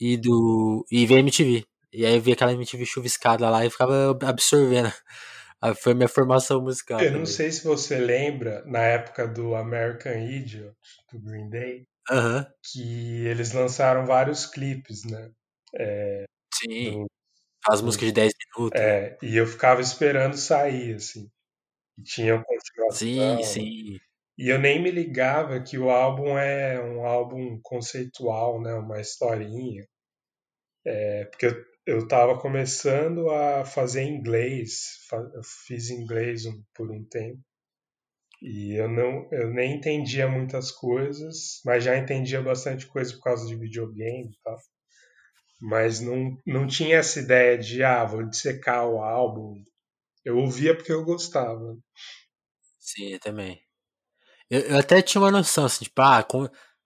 [SPEAKER 1] E do. E ver MTV. E aí eu vi aquela MTV chuviscada lá e ficava absorvendo. Foi minha formação musical.
[SPEAKER 2] Eu também. não sei se você lembra, na época do American Idiot, do Green Day,
[SPEAKER 1] uh -huh.
[SPEAKER 2] que eles lançaram vários clipes, né? É,
[SPEAKER 1] Sim. Do, as músicas de 10 minutos.
[SPEAKER 2] É, e eu ficava esperando sair, assim. E tinha continuação.
[SPEAKER 1] Sim, sim.
[SPEAKER 2] E eu nem me ligava que o álbum é um álbum conceitual, né? Uma historinha. É, porque eu, eu tava começando a fazer inglês. Eu fiz inglês por um tempo. E eu não, eu nem entendia muitas coisas, mas já entendia bastante coisa por causa de videogame e tal mas não, não tinha essa ideia de, ah, vou dissecar o álbum. Eu ouvia porque eu gostava.
[SPEAKER 1] Sim, eu também. Eu, eu até tinha uma noção, assim, tipo, ah,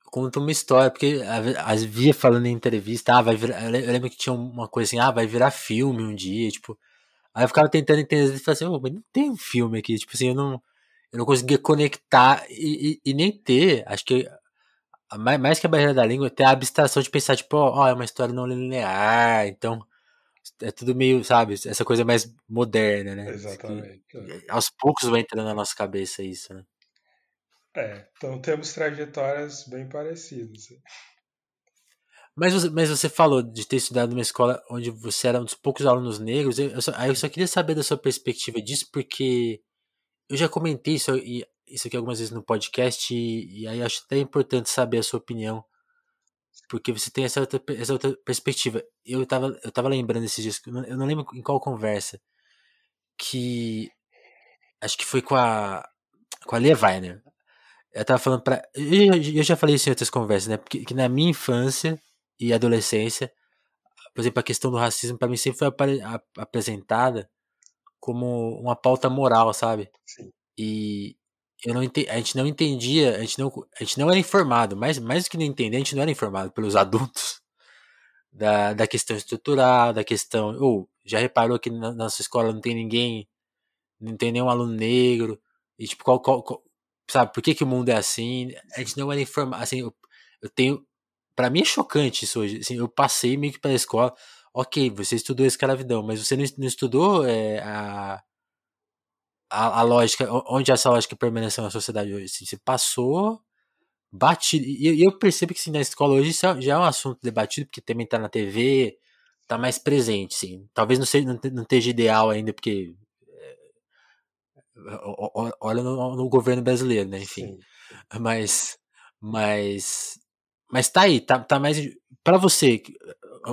[SPEAKER 1] conta uma história, porque as via falando em entrevista, ah, vai virar, eu lembro que tinha uma coisa assim, ah, vai virar filme um dia, tipo, aí eu ficava tentando entender e falava assim, oh, mas não tem um filme aqui, tipo assim, eu não, eu não conseguia conectar e, e, e nem ter, acho que mais, mais que a barreira da língua, tem a abstração de pensar, tipo, ó, oh, é uma história não linear, então é tudo meio, sabe, essa coisa mais moderna, né?
[SPEAKER 2] Exatamente.
[SPEAKER 1] Que, aos poucos vai entrando na nossa cabeça isso, né?
[SPEAKER 2] É, então temos trajetórias bem parecidas.
[SPEAKER 1] Mas você, mas você falou de ter estudado numa escola onde você era um dos poucos alunos negros. Eu só, aí eu só queria saber da sua perspectiva disso, porque eu já comentei isso e isso aqui algumas vezes no podcast e, e aí acho até importante saber a sua opinião porque você tem essa outra, essa outra perspectiva. Eu tava, eu tava lembrando esses dias, eu não lembro em qual conversa, que acho que foi com a com a Lia Weiner. Eu tava falando pra. Eu, eu já falei isso em outras conversas, né? Porque que na minha infância e adolescência, por exemplo, a questão do racismo para mim sempre foi ap apresentada como uma pauta moral, sabe?
[SPEAKER 2] Sim.
[SPEAKER 1] E, eu não entendi, a gente não entendia, a gente não, a gente não era informado, mais, mais do que não entender, a gente não era informado pelos adultos da, da questão estrutural, da questão. Ou oh, já reparou que na nossa escola não tem ninguém, não tem nenhum aluno negro, e tipo, qual, qual, qual sabe, por que, que o mundo é assim? A gente não era informado, assim, eu, eu tenho. para mim é chocante isso hoje. Assim, eu passei meio que pela escola, ok, você estudou escravidão, mas você não, não estudou é, a a, a, lógica, onde essa lógica permaneceu na sociedade hoje, assim, se passou batido, e eu percebo que assim, na escola hoje isso é, já é um assunto debatido, porque também tá na TV, tá mais presente, sim, talvez não, seja, não, não esteja ideal ainda, porque é, olha no, no, governo brasileiro, né, enfim, sim. mas, mas, mas tá aí, tá, tá mais, para você,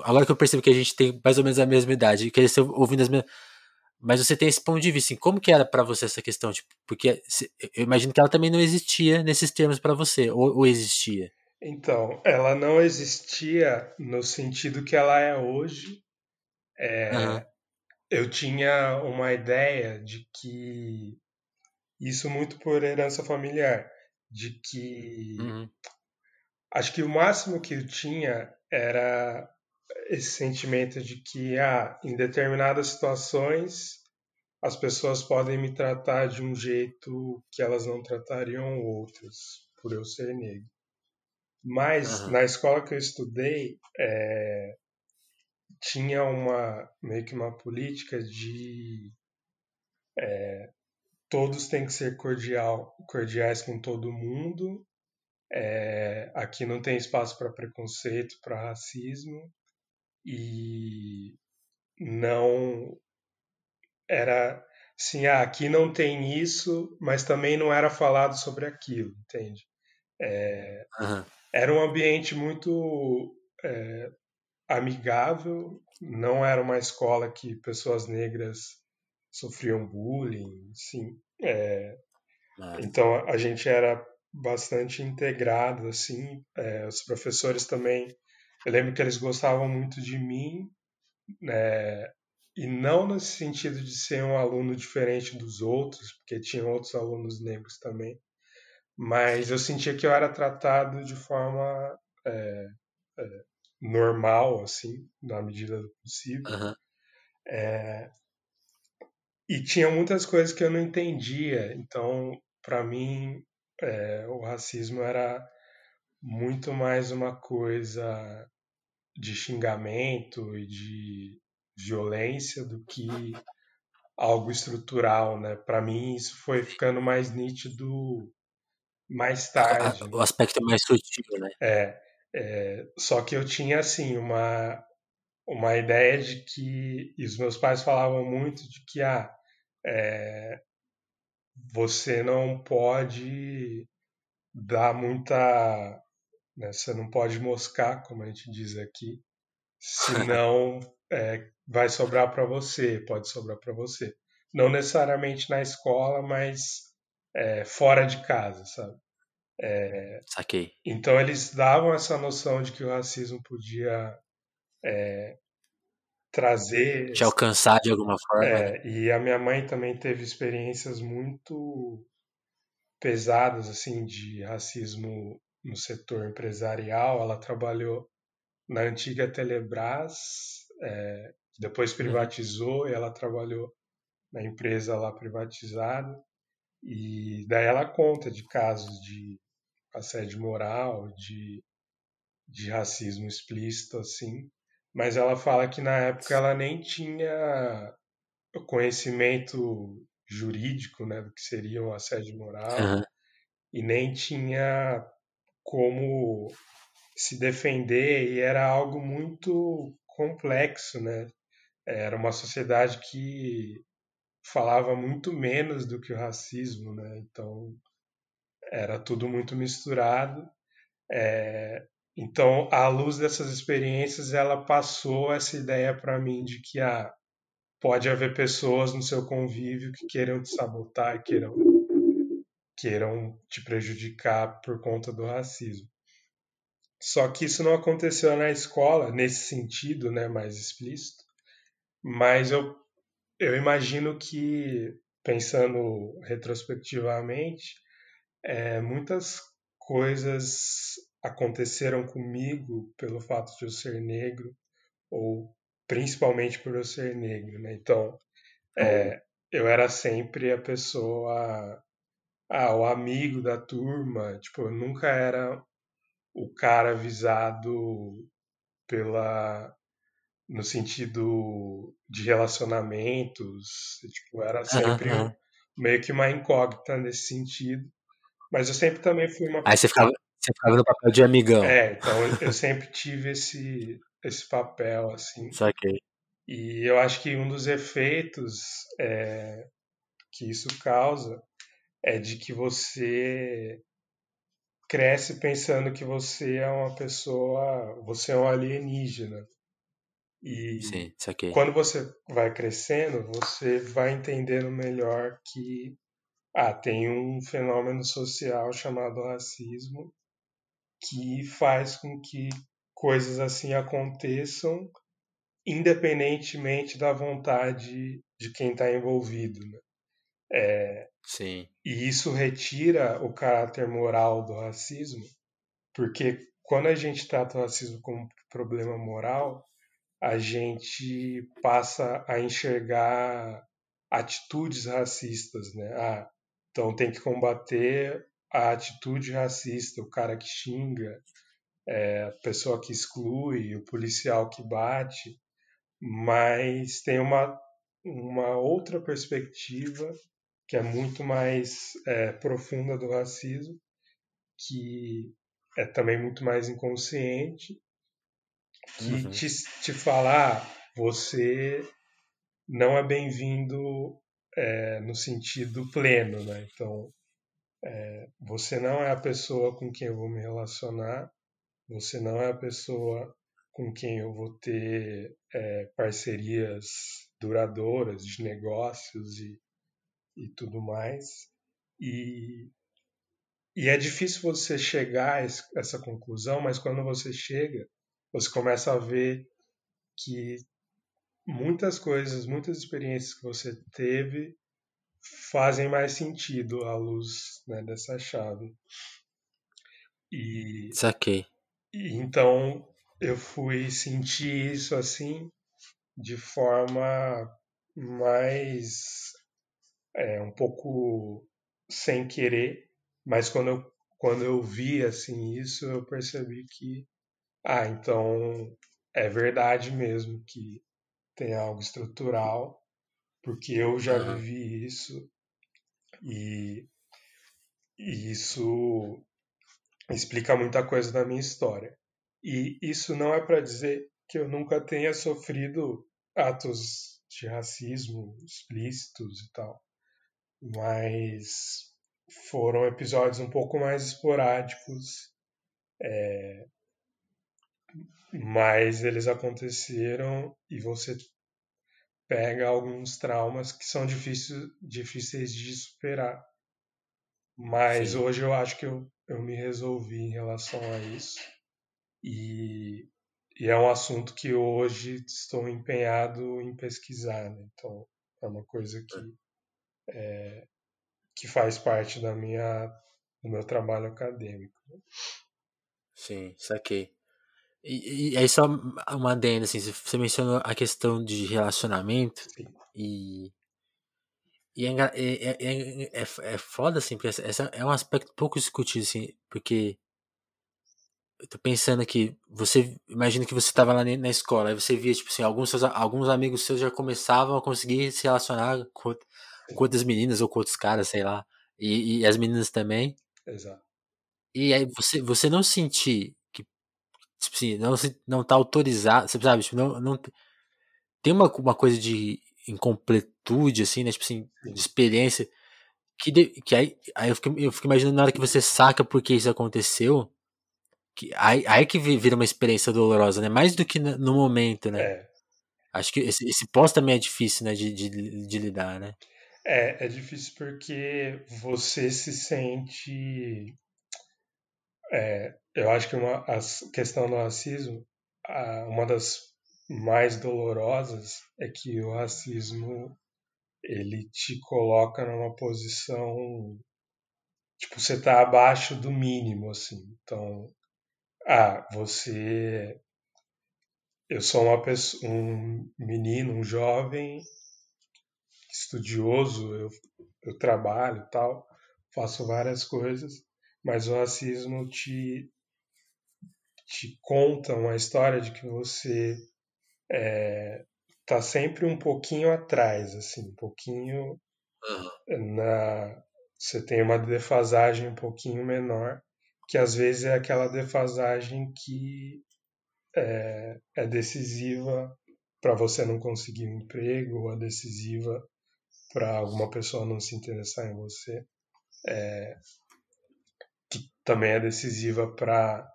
[SPEAKER 1] agora que eu percebo que a gente tem mais ou menos a mesma idade, que você ouvindo as mesmas Mas você tem esse ponto de vista. Assim, como que era para você essa questão? Tipo, porque eu imagino que ela também não existia nesses termos para você, ou, ou, existia?
[SPEAKER 2] Então, ela não existia no sentido que ela é hoje. É, uhum. Eu tinha uma ideia de que isso muito por herança familiar, de que uhum. acho que o máximo que eu tinha era esse sentimento de que ah, em determinadas situações as pessoas podem me tratar de um jeito que elas não tratariam outras, por eu ser negro. Mas uhum. na escola que eu estudei, é, tinha uma meio que uma política de é, todos têm que ser cordial, cordiais com todo mundo. É, aqui não tem espaço para preconceito, para racismo e não era assim, ah, aqui não tem isso, mas também não era falado sobre aquilo, entende? É, uhum. Era um ambiente muito é, amigável, não era uma escola que pessoas negras sofriam bullying, sim. É, então a gente era bastante integrado, assim. É, os professores também eu lembro que eles gostavam muito de mim, né, e não no sentido de ser um aluno diferente dos outros, porque tinham outros alunos negros também, mas eu sentia que eu era tratado de forma é, é, normal, assim, na medida do possível. Uhum. É, e tinha muitas coisas que eu não entendia, então, para mim, é, o racismo era muito mais uma coisa de xingamento e de violência do que algo estrutural, né? Para mim isso foi ficando mais nítido mais tarde.
[SPEAKER 1] O aspecto mais sutil, né?
[SPEAKER 2] É, é, só que eu tinha assim uma uma ideia de que e os meus pais falavam muito de que ah, é, você não pode dar muita né? Você não pode moscar, como a gente diz aqui, senão é, vai sobrar para você, pode sobrar para você. Não necessariamente na escola, mas é, fora de casa, sabe?
[SPEAKER 1] É, Saquei.
[SPEAKER 2] Então eles davam essa noção de que o racismo podia é, trazer.
[SPEAKER 1] Te alcançar de alguma forma.
[SPEAKER 2] É, né? E a minha mãe também teve experiências muito pesadas assim de racismo no setor empresarial. Ela trabalhou na antiga Telebrás, é, depois uhum. privatizou, e ela trabalhou na empresa lá privatizada. E daí ela conta de casos de assédio moral, de, de racismo explícito, assim. Mas ela fala que na época ela nem tinha conhecimento jurídico, né, do que seria o assédio moral, uhum. e nem tinha como se defender e era algo muito complexo, né? Era uma sociedade que falava muito menos do que o racismo, né? Então era tudo muito misturado. É, então, à luz dessas experiências, ela passou essa ideia para mim de que ah, pode haver pessoas no seu convívio que queiram te sabotar, queiram queiram te prejudicar por conta do racismo. Só que isso não aconteceu na escola nesse sentido, né, mais explícito. Mas eu eu imagino que pensando retrospectivamente, é, muitas coisas aconteceram comigo pelo fato de eu ser negro ou principalmente por eu ser negro, né? Então, é, eu era sempre a pessoa ah, o amigo da turma, tipo, eu nunca era o cara visado pela no sentido de relacionamentos, tipo, era sempre uhum. um, meio que uma incógnita nesse sentido. Mas eu sempre também fui uma
[SPEAKER 1] Aí você ficava, você ficava no papel de amigão.
[SPEAKER 2] É, então eu sempre tive esse esse papel assim.
[SPEAKER 1] Saquei.
[SPEAKER 2] E eu acho que um dos efeitos é, que isso causa é de que você cresce pensando que você é uma pessoa, você é um alienígena. E
[SPEAKER 1] Sim,
[SPEAKER 2] quando você vai crescendo, você vai entendendo melhor que ah, tem um fenômeno social chamado racismo que faz com que coisas assim aconteçam independentemente da vontade de quem está envolvido. Né? É,
[SPEAKER 1] Sim.
[SPEAKER 2] e isso retira o caráter moral do racismo, porque quando a gente trata o racismo como problema moral, a gente passa a enxergar atitudes racistas, né? Ah, então tem que combater a atitude racista, o cara que xinga, é, a pessoa que exclui, o policial que bate, mas tem uma, uma outra perspectiva que é muito mais é, profunda do racismo, que é também muito mais inconsciente, que
[SPEAKER 1] Uhum.
[SPEAKER 2] te, te fala, ah, você não é bem-vindo é, no sentido pleno, né? Então, é, você não é a pessoa com quem eu vou me relacionar, você não é a pessoa com quem eu vou ter é, parcerias duradouras de negócios e, e tudo mais. E, e é difícil você chegar a essa conclusão, mas quando você chega, você começa a ver que muitas coisas, muitas experiências que você teve fazem mais sentido à luz né, dessa chave. E,
[SPEAKER 1] Saquei.
[SPEAKER 2] e então eu fui sentir isso assim de forma mais é, um pouco sem querer, mas quando eu, quando eu vi assim isso, eu percebi que ah, então é verdade mesmo que tem algo estrutural, porque eu já vivi isso e, e isso explica muita coisa da minha história. E isso não é para dizer que eu nunca tenha sofrido atos de racismo explícitos e tal, mas foram episódios um pouco mais esporádicos, é, mas eles aconteceram e você pega alguns traumas que são difíceis, difíceis de superar. Mas
[SPEAKER 1] Sim.
[SPEAKER 2] hoje eu acho que eu, eu me resolvi em relação a isso. E, e é um assunto que hoje estou empenhado em pesquisar. Né? Então, é uma coisa que, é, que faz parte da minha, do meu trabalho acadêmico.
[SPEAKER 1] Sim, saquei. E, e aí só uma adenda, assim, você mencionou a questão de relacionamento
[SPEAKER 2] Sim.
[SPEAKER 1] e... E é, é, é, é, foda, assim, porque essa, é um aspecto pouco discutido, assim, porque eu tô pensando aqui, você imagina que você estava lá na escola, aí você via, tipo assim, alguns, seus, alguns amigos seus já começavam a conseguir se relacionar com, com outras meninas ou com outros caras, sei lá, e, e as meninas também.
[SPEAKER 2] Exato.
[SPEAKER 1] E aí você, você não sentir que, tipo assim, não, não tá autorizado, você sabe, tipo, não, não, tem uma, uma coisa de incompletude, assim, né, tipo assim, de
[SPEAKER 2] Sim.
[SPEAKER 1] experiência, que, de- que aí, aí eu, fico, eu fico imaginando na hora que você saca por que isso aconteceu, que aí, aí que vi- vira uma experiência dolorosa, né? Mais do que no, no momento, né?
[SPEAKER 2] É,
[SPEAKER 1] Acho que esse, esse pós também é difícil, né? De, de, de lidar, né?
[SPEAKER 2] É, é difícil porque você se sente. é, eu acho que uma, a questão do racismo, a- uma das mais dolorosas é que o racismo ele te coloca numa posição tipo você tá abaixo do mínimo assim então ah você eu sou uma pessoa um menino um jovem estudioso eu, eu trabalho tal faço várias coisas mas o racismo te te conta uma história de que você é, tá sempre um pouquinho atrás assim um pouquinho na você tem uma defasagem um pouquinho menor, que às vezes é aquela defasagem que é, é decisiva para você não conseguir um emprego, ou é decisiva para alguma pessoa não se interessar em você, é, que também é decisiva para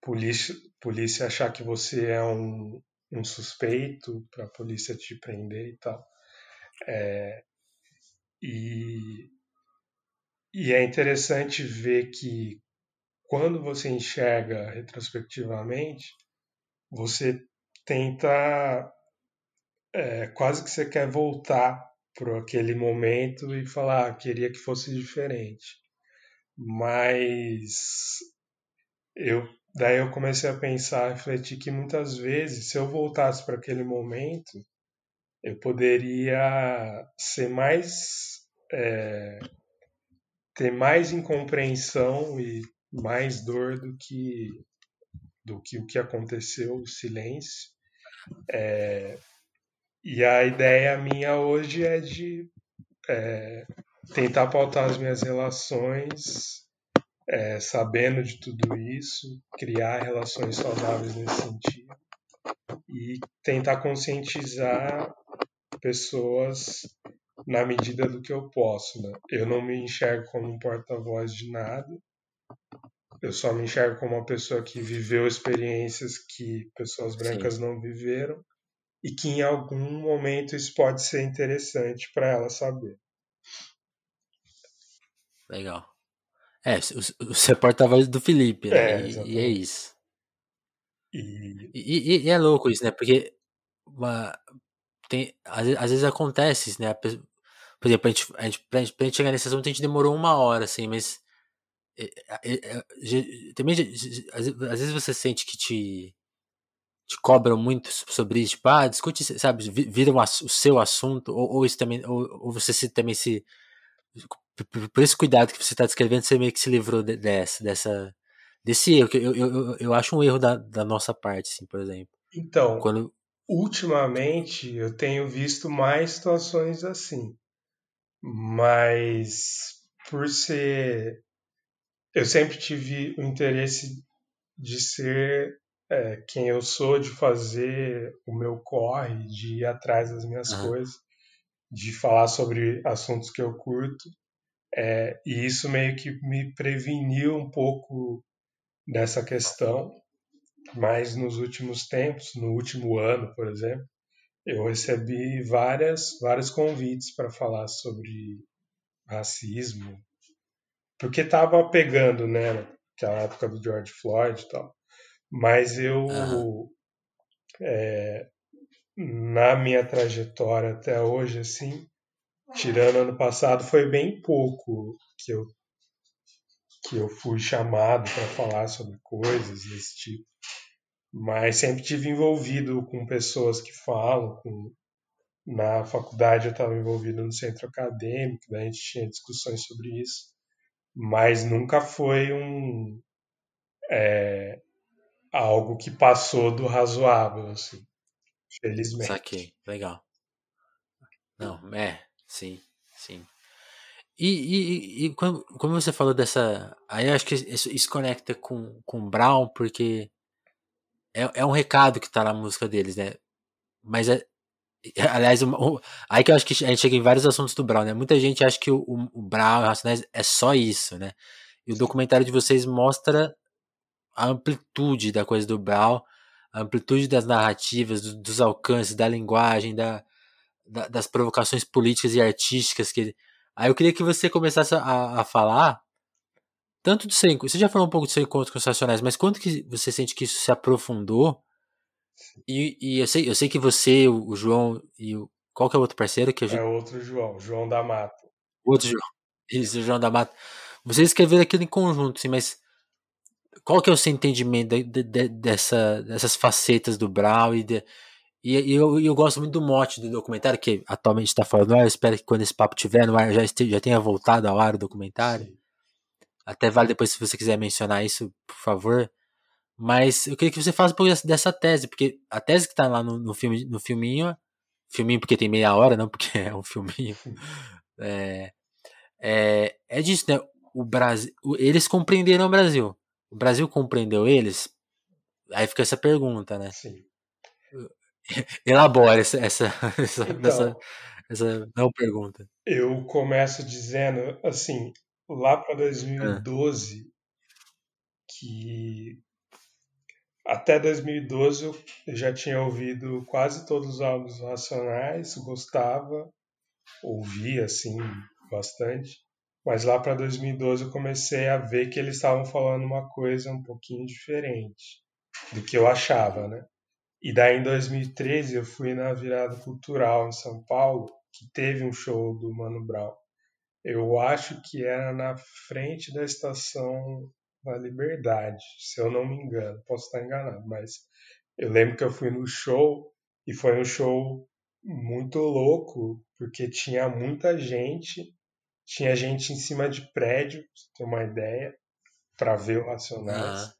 [SPEAKER 2] polícia, polícia achar que você é um, um suspeito para a polícia te prender e tal. É, e, e é interessante ver que quando você enxerga retrospectivamente, você tenta é, quase que você quer voltar para aquele momento e falar, ah, queria que fosse diferente. Mas eu daí eu comecei a pensar, refletir que muitas vezes, se eu voltasse para aquele momento, eu poderia ser mais é, ter mais incompreensão e mais dor do que do que o que aconteceu, o silêncio. É, e a ideia minha hoje é de é, tentar pautar as minhas relações, é, sabendo de tudo isso, criar relações saudáveis nesse sentido e tentar conscientizar pessoas na medida do que eu posso. Né? Eu não me enxergo como um porta-voz de nada, eu só me enxergo como uma pessoa que viveu experiências que pessoas brancas Sim. não viveram e que em algum momento isso pode ser interessante para ela saber.
[SPEAKER 1] Legal. É, você é porta-voz do Felipe, né? É, e, e, é isso. E... E, e... é louco isso, né? Porque uma, tem, às, às vezes acontece, né? Por exemplo, a gente, a gente, pra, gente, pra gente chegar nesse assunto a gente demorou uma hora, assim, mas é, é, é, também às vezes você sente que te te cobram muito sobre isso, tipo, ah, discute, sabe, vira o seu assunto, ou, ou isso também, ou, ou, você se, também se, por esse cuidado que você está descrevendo, você meio que se livrou de, dessa, dessa, desse erro, que eu, eu, eu, eu acho um erro da, da nossa parte, assim, por exemplo.
[SPEAKER 2] Então, Quando... ultimamente eu tenho visto mais situações assim, mas por ser, eu sempre tive o interesse de ser é, quem eu sou, de fazer o meu corre, de ir atrás das minhas uhum. coisas, de falar sobre assuntos que eu curto. É, e isso meio que me preveniu um pouco dessa questão, mas nos últimos tempos, no último ano, por exemplo, eu recebi várias, vários convites para falar sobre racismo, porque estava pegando, né, naquela época do George Floyd e tal. Mas eu, uhum. é, na minha trajetória até hoje, assim, tirando ano passado, foi bem pouco que eu, que eu fui chamado para falar sobre coisas desse tipo. Mas sempre tive envolvido com pessoas que falam, com, na faculdade eu estava envolvido no centro acadêmico, daí a gente tinha discussões sobre isso, mas nunca foi um, é, algo que passou do razoável, assim. Felizmente.
[SPEAKER 1] Saquei, legal. Não, é, sim, sim. E, e, e como, como você falou dessa. Aí eu acho que isso, isso conecta com, com Brown, porque é, é um recado que tá na música deles, né? Mas é. Aliás, o, aí que eu acho que a gente chega em vários assuntos do Brown, né? Muita gente acha que o, o Brown e o Racionais é só isso, né? E o documentário de vocês mostra a amplitude da coisa do Brown, a amplitude das narrativas, do, dos alcances, da linguagem, da, da, das provocações políticas e artísticas que ele... Aí eu queria que você começasse a, a falar tanto do seu você já falou um pouco do seu encontro com os racionais, mas quanto que você sente que isso se aprofundou? E, e eu, sei, eu sei que você, o, o João e o qual que é o outro parceiro que
[SPEAKER 2] eu... É outro João, João da Mata.
[SPEAKER 1] Outro João. Isso, o João da Mata. Vocês escreveram aquilo em conjunto, sim, mas qual que é o seu entendimento de, de, de, dessa, dessas facetas do Brown e, e, eu, eu, gosto muito do mote do documentário, que atualmente está fora do ar, eu espero que quando esse papo tiver no ar já, esteja, já tenha voltado ao ar o documentário. Sim. Até vale depois se você quiser mencionar isso, por favor. Mas eu queria que você falasse um pouco dessa, dessa tese, porque a tese que está lá no, no, filme, no filminho, filminho porque tem meia hora, não porque é um filminho, é, é, é disso, né? O Brasil, eles compreenderam o Brasil o Brasil compreendeu eles? Aí fica essa pergunta, né?
[SPEAKER 2] Sim.
[SPEAKER 1] Elabora essa, essa, essa, então, essa, essa não pergunta.
[SPEAKER 2] Eu começo dizendo assim, lá para 2012, ah. que até 2012 eu já tinha ouvido quase todos os álbuns Racionais, gostava, ouvia assim bastante. Mas lá para 2012 eu comecei a ver que eles estavam falando uma coisa um pouquinho diferente do que eu achava, né? E daí em 2013 eu fui na virada cultural em São Paulo, que teve um show do Mano Brown. Eu acho que era na frente da estação da Liberdade, se eu não me engano. Posso estar enganado, mas eu lembro que eu fui no show e foi um show muito louco, porque tinha muita gente, tinha gente em cima de prédio, pra você ter uma ideia, para ver o Racionais.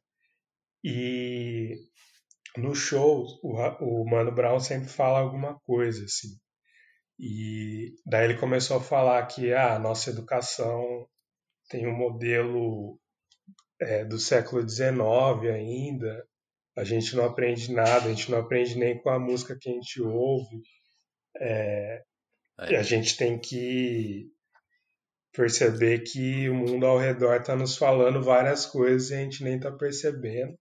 [SPEAKER 2] E no show, o, o Mano Brown sempre fala alguma coisa, assim. E daí ele começou a falar que ah, a nossa educação tem um modelo é, do século XIX ainda, a gente não aprende nada, a gente não aprende nem com a música que a gente ouve,
[SPEAKER 1] É.
[SPEAKER 2] e a gente tem que perceber que o mundo ao redor está nos falando várias coisas e a gente nem está percebendo.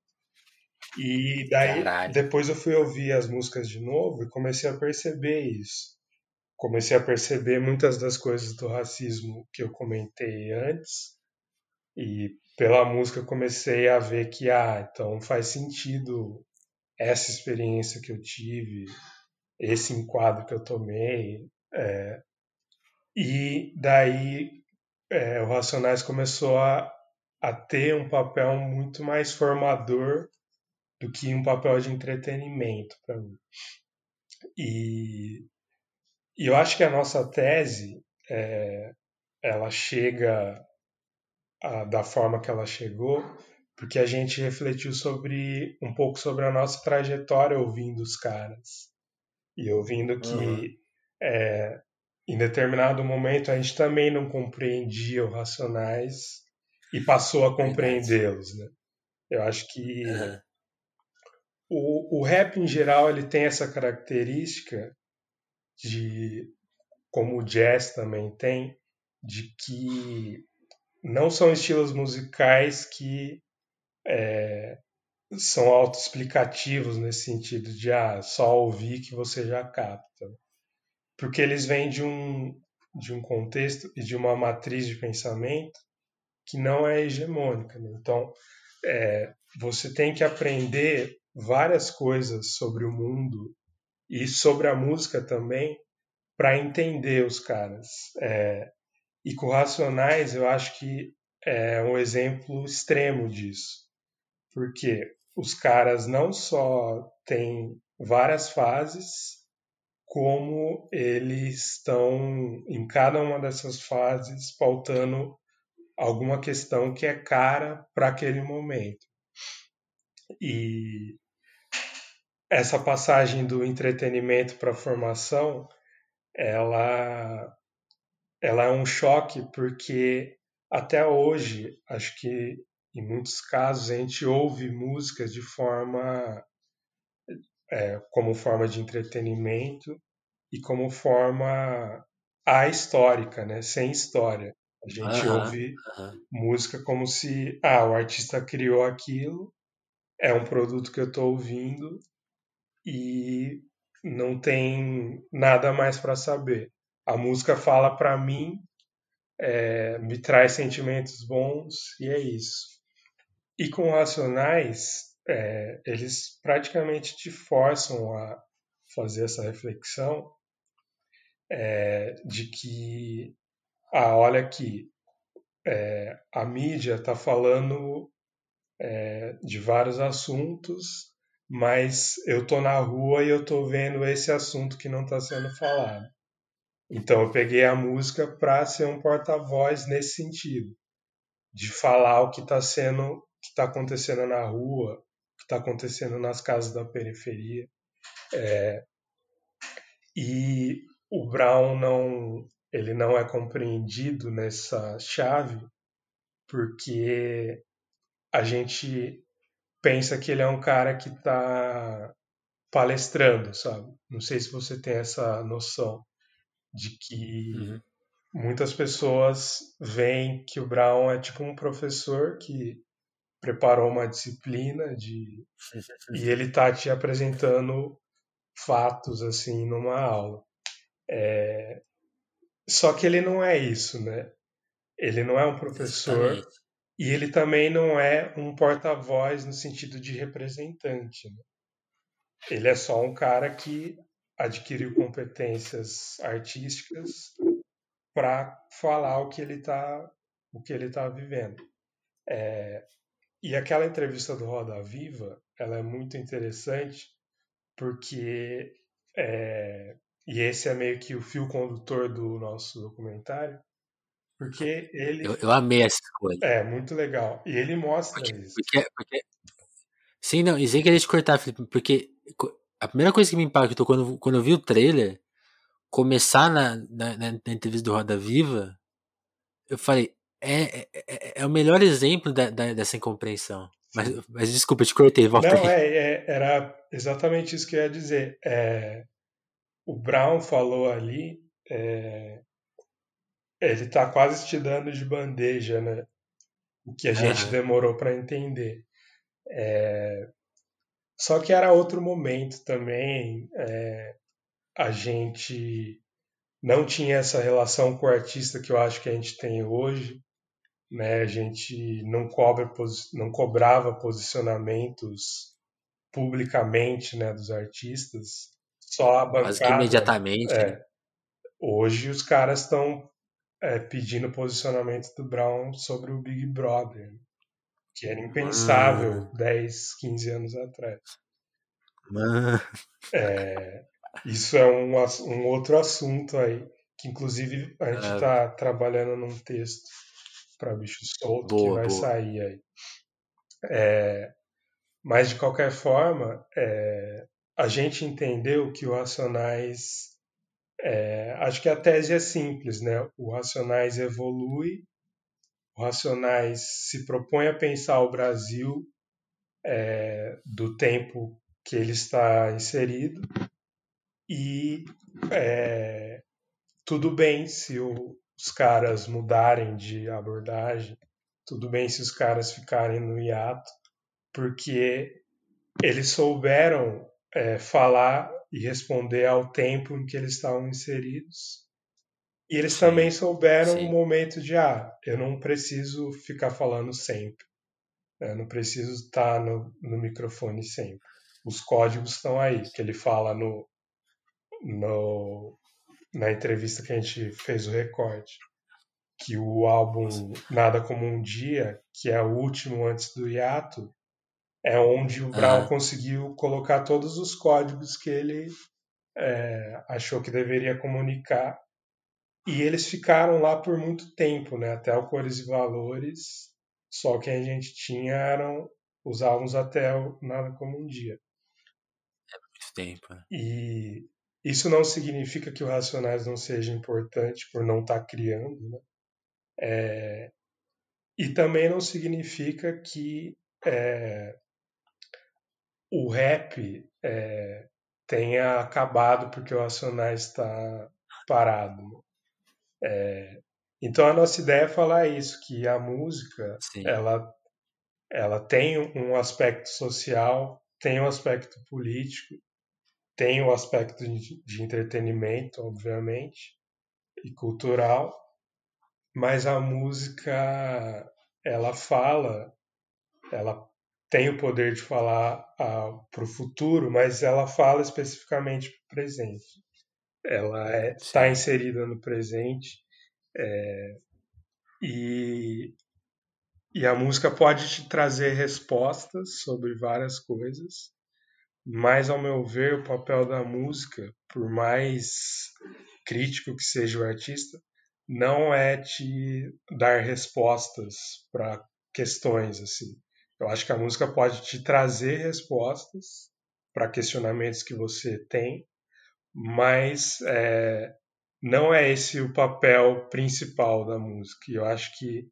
[SPEAKER 2] E daí,
[SPEAKER 1] Caralho.
[SPEAKER 2] depois eu fui ouvir as músicas de novo e comecei a perceber isso. Comecei a perceber muitas das coisas do racismo que eu comentei antes. E pela música comecei a ver que, ah, então faz sentido essa experiência que eu tive, esse enquadro que eu tomei. é. E daí é, o Racionais começou a, a ter um papel muito mais formador do que um papel de entretenimento para mim. E, e eu acho que a nossa tese é, ela chega a- da forma que ela chegou porque a gente refletiu sobre um pouco sobre a nossa trajetória ouvindo os caras e ouvindo que
[SPEAKER 1] Uhum.
[SPEAKER 2] é, em determinado momento a gente também não compreendia os racionais e passou a compreendê-los, né? Eu acho que
[SPEAKER 1] Aham.
[SPEAKER 2] o, o rap em geral ele tem essa característica de como o jazz também tem de que não são estilos musicais que é, são autoexplicativos nesse sentido de ah, só ouvir que você já capta. Porque eles vêm de um, de um contexto e de uma matriz de pensamento que não é hegemônica. né? Então, é, você tem que aprender várias coisas sobre o mundo e sobre a música também para entender os caras. É, e com Racionais eu acho que é um exemplo extremo disso. Porque os caras não só têm várias fases, como eles estão em cada uma dessas fases pautando alguma questão que é cara para aquele momento. E essa passagem do entretenimento para a formação, ela, ela é um choque porque até hoje, acho que em muitos casos a gente ouve músicas de forma é, como forma de entretenimento e como forma ahistórica, né? Sem história. A gente ouve música como se ah, o artista criou aquilo, é um produto que eu estou ouvindo e não tem nada mais para saber. A música fala para mim, é, me traz sentimentos bons e é isso. E com Racionais, é, eles praticamente te forçam a fazer essa reflexão é, de que, ah, olha aqui, é, a mídia está falando é, de vários assuntos, mas eu tô na rua e eu tô vendo esse assunto que não está sendo falado. Então eu peguei a música para ser um porta-voz nesse sentido, de falar o que está sendo, que está acontecendo na rua, está acontecendo nas casas da periferia. É, e o Brown não, ele não é compreendido nessa chave porque a gente pensa que ele é um cara que está palestrando, sabe? Não sei se você tem essa noção de que
[SPEAKER 1] Uhum.
[SPEAKER 2] muitas pessoas veem que o Brown é tipo um professor que preparou uma disciplina de e ele tá te apresentando fatos assim numa aula. É... Só que ele não é isso, né? Ele não é um professor Exatamente. e ele também não é um porta-voz no sentido de representante. Né? Ele é só um cara que adquiriu competências artísticas para falar o que ele está o que ele tá vivendo. É, e aquela entrevista do Roda Viva, ela é muito interessante porque é, e esse é meio que o fio condutor do nosso documentário, porque ele.
[SPEAKER 1] Eu, eu amei essa escolha.
[SPEAKER 2] É, muito legal. E ele mostra
[SPEAKER 1] porque,
[SPEAKER 2] isso.
[SPEAKER 1] Porque, porque... Sim, não, e sem querer te cortar, Felipe, porque a primeira coisa que me impactou quando, quando eu vi o trailer, começar na, na, na entrevista do Roda Viva, eu falei, é, é, é, é o melhor exemplo da, da, dessa incompreensão. Mas, mas desculpa, te cortei, volta
[SPEAKER 2] Não, é, é, era exatamente isso que eu ia dizer. É, o Brown falou ali, é, ele está quase te dando de bandeja, né? O que a gente demorou para entender. É, só que era outro momento também. É, a gente não tinha essa relação com o artista que eu acho que a gente tem hoje. Né? A gente não, cobra, não cobrava posicionamentos publicamente né, dos artistas, só a bancada. Quase
[SPEAKER 1] imediatamente. É. Né?
[SPEAKER 2] Hoje os caras estão é, pedindo posicionamento do Brown sobre o Big Brother, que era impensável hum. 10, 15 anos atrás. É, isso é um, um outro assunto aí, que inclusive a gente está é. trabalhando num texto para bicho solto boa, que vai boa. sair aí. É, mas de qualquer forma, é, a gente entendeu que o Racionais é, acho que a tese é simples, né? O Racionais evolui, o Racionais se propõe a pensar o Brasil é, do tempo que ele está inserido e é, tudo bem se o, os caras mudarem de abordagem, tudo bem se os caras ficarem no hiato, porque eles souberam é, falar e responder ao tempo em que eles estavam inseridos. E eles sim, também souberam o um momento de, ah, eu não preciso ficar falando sempre. Eu né, não preciso estar no, no microfone sempre. Os códigos estão aí, que ele fala no, no, na entrevista que a gente fez o recorte. Que o álbum Nada Como Um Dia, que é o último antes do hiato, é onde o Brown conseguiu colocar todos os códigos que ele é, achou que deveria comunicar. E eles ficaram lá por muito tempo, né? Até o Cores e Valores. Só que a gente tinha eram os álbuns até o Nada Como Um Dia.
[SPEAKER 1] É muito tempo. Né?
[SPEAKER 2] E isso não significa que o Racionais não seja importante por não estar tá criando, né? É, e também não significa que é, o rap é, tenha acabado porque o Racionais está parado. Né? É, então a nossa ideia é falar isso, que a música ela ela tem um aspecto social, tem um aspecto político, tem o aspecto de, de entretenimento, obviamente, e cultural, mas a música ela fala, ela tem o poder de falar para o futuro, mas ela fala especificamente para o presente. Ela está é, inserida no presente é, e, e a música pode te trazer respostas sobre várias coisas, mas, ao meu ver, o papel da música, por mais crítico que seja o artista, não é te dar respostas para questões assim. Eu acho que a música pode te trazer respostas para questionamentos que você tem, mas é, não é esse o papel principal da música. Eu acho que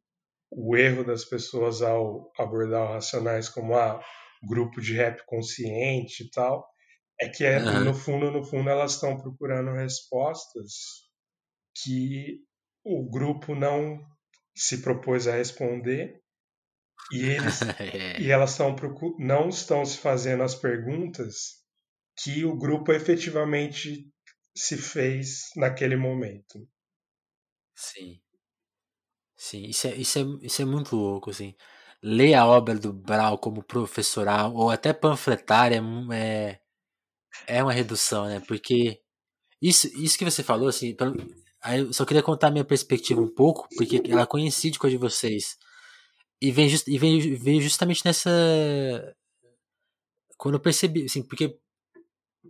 [SPEAKER 2] o erro das pessoas ao abordar o Racionais como ah, grupo de rap consciente e tal, é que é, uhum. no fundo, no fundo, elas estão procurando respostas que o grupo não se propôs a responder E eles
[SPEAKER 1] É,
[SPEAKER 2] e elas estão procu- não estão se fazendo as perguntas que o grupo efetivamente se fez naquele momento.
[SPEAKER 1] sim. Sim, isso é, isso, é, isso é muito louco, assim. Ler a obra do Brau como professoral ou até panfletária é, é, é uma redução, né? Porque isso, isso que você falou, assim, aí eu só queria contar a minha perspectiva um pouco, porque ela coincide com a de vocês. E vem, just, e vem, veio justamente nessa. Quando eu percebi, assim, porque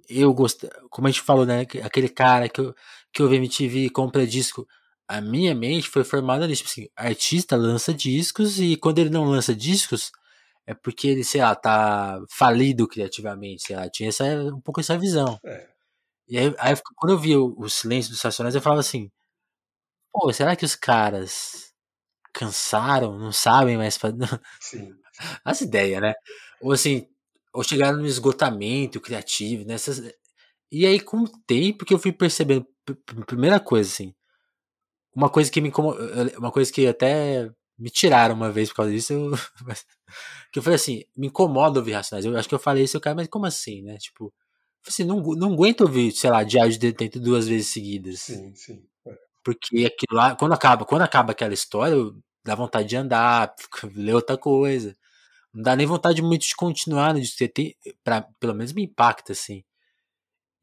[SPEAKER 1] eu gosto, como a gente falou, né? que Aquele cara que, eu, que ouve MTV e compra disco. A minha mente foi formada nisso. Tipo assim, artista lança discos e quando ele não lança discos, é porque ele, sei lá, tá falido criativamente, sei lá, tinha essa, um pouco essa visão.
[SPEAKER 2] É,
[SPEAKER 1] E aí, aí quando eu via o, o silêncio dos Racionais, eu falava assim, pô, será que os caras cansaram, não sabem mais fazer
[SPEAKER 2] sim,
[SPEAKER 1] as ideias, né? Ou assim, ou chegaram no esgotamento criativo, nessas. E aí, com o tempo que eu fui percebendo, pr- pr- primeira coisa, assim, uma coisa que me uma coisa que até me tiraram uma vez por causa disso, eu, que eu falei assim, me incomoda ouvir Racionais. Eu acho que eu falei isso, o cara, mas como assim, né? Tipo, eu assim, não, não aguento ouvir, sei lá, Diário de Detento duas vezes seguidas.
[SPEAKER 2] sim, sim. É,
[SPEAKER 1] Porque aquilo lá, quando acaba, quando acaba aquela história, eu- dá vontade de andar, ler outra coisa. Não dá nem vontade muito de continuar? De ter, ter- pra, pelo menos me impacta, assim.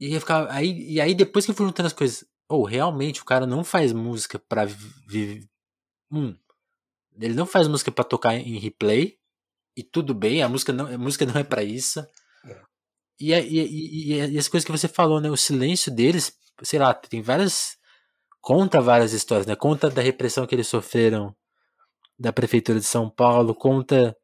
[SPEAKER 1] E, eu ficava, aí, e aí depois que eu fui juntando as coisas, ou realmente o cara não faz música pra viver. Um, ele não faz música pra tocar em replay, e tudo bem, a música não, a música não é pra isso.
[SPEAKER 2] É.
[SPEAKER 1] E, e, e, e, as coisas que você falou, né? O silêncio deles, sei lá, tem várias. Conta várias histórias, né? Conta da repressão que eles sofreram da prefeitura de São Paulo, conta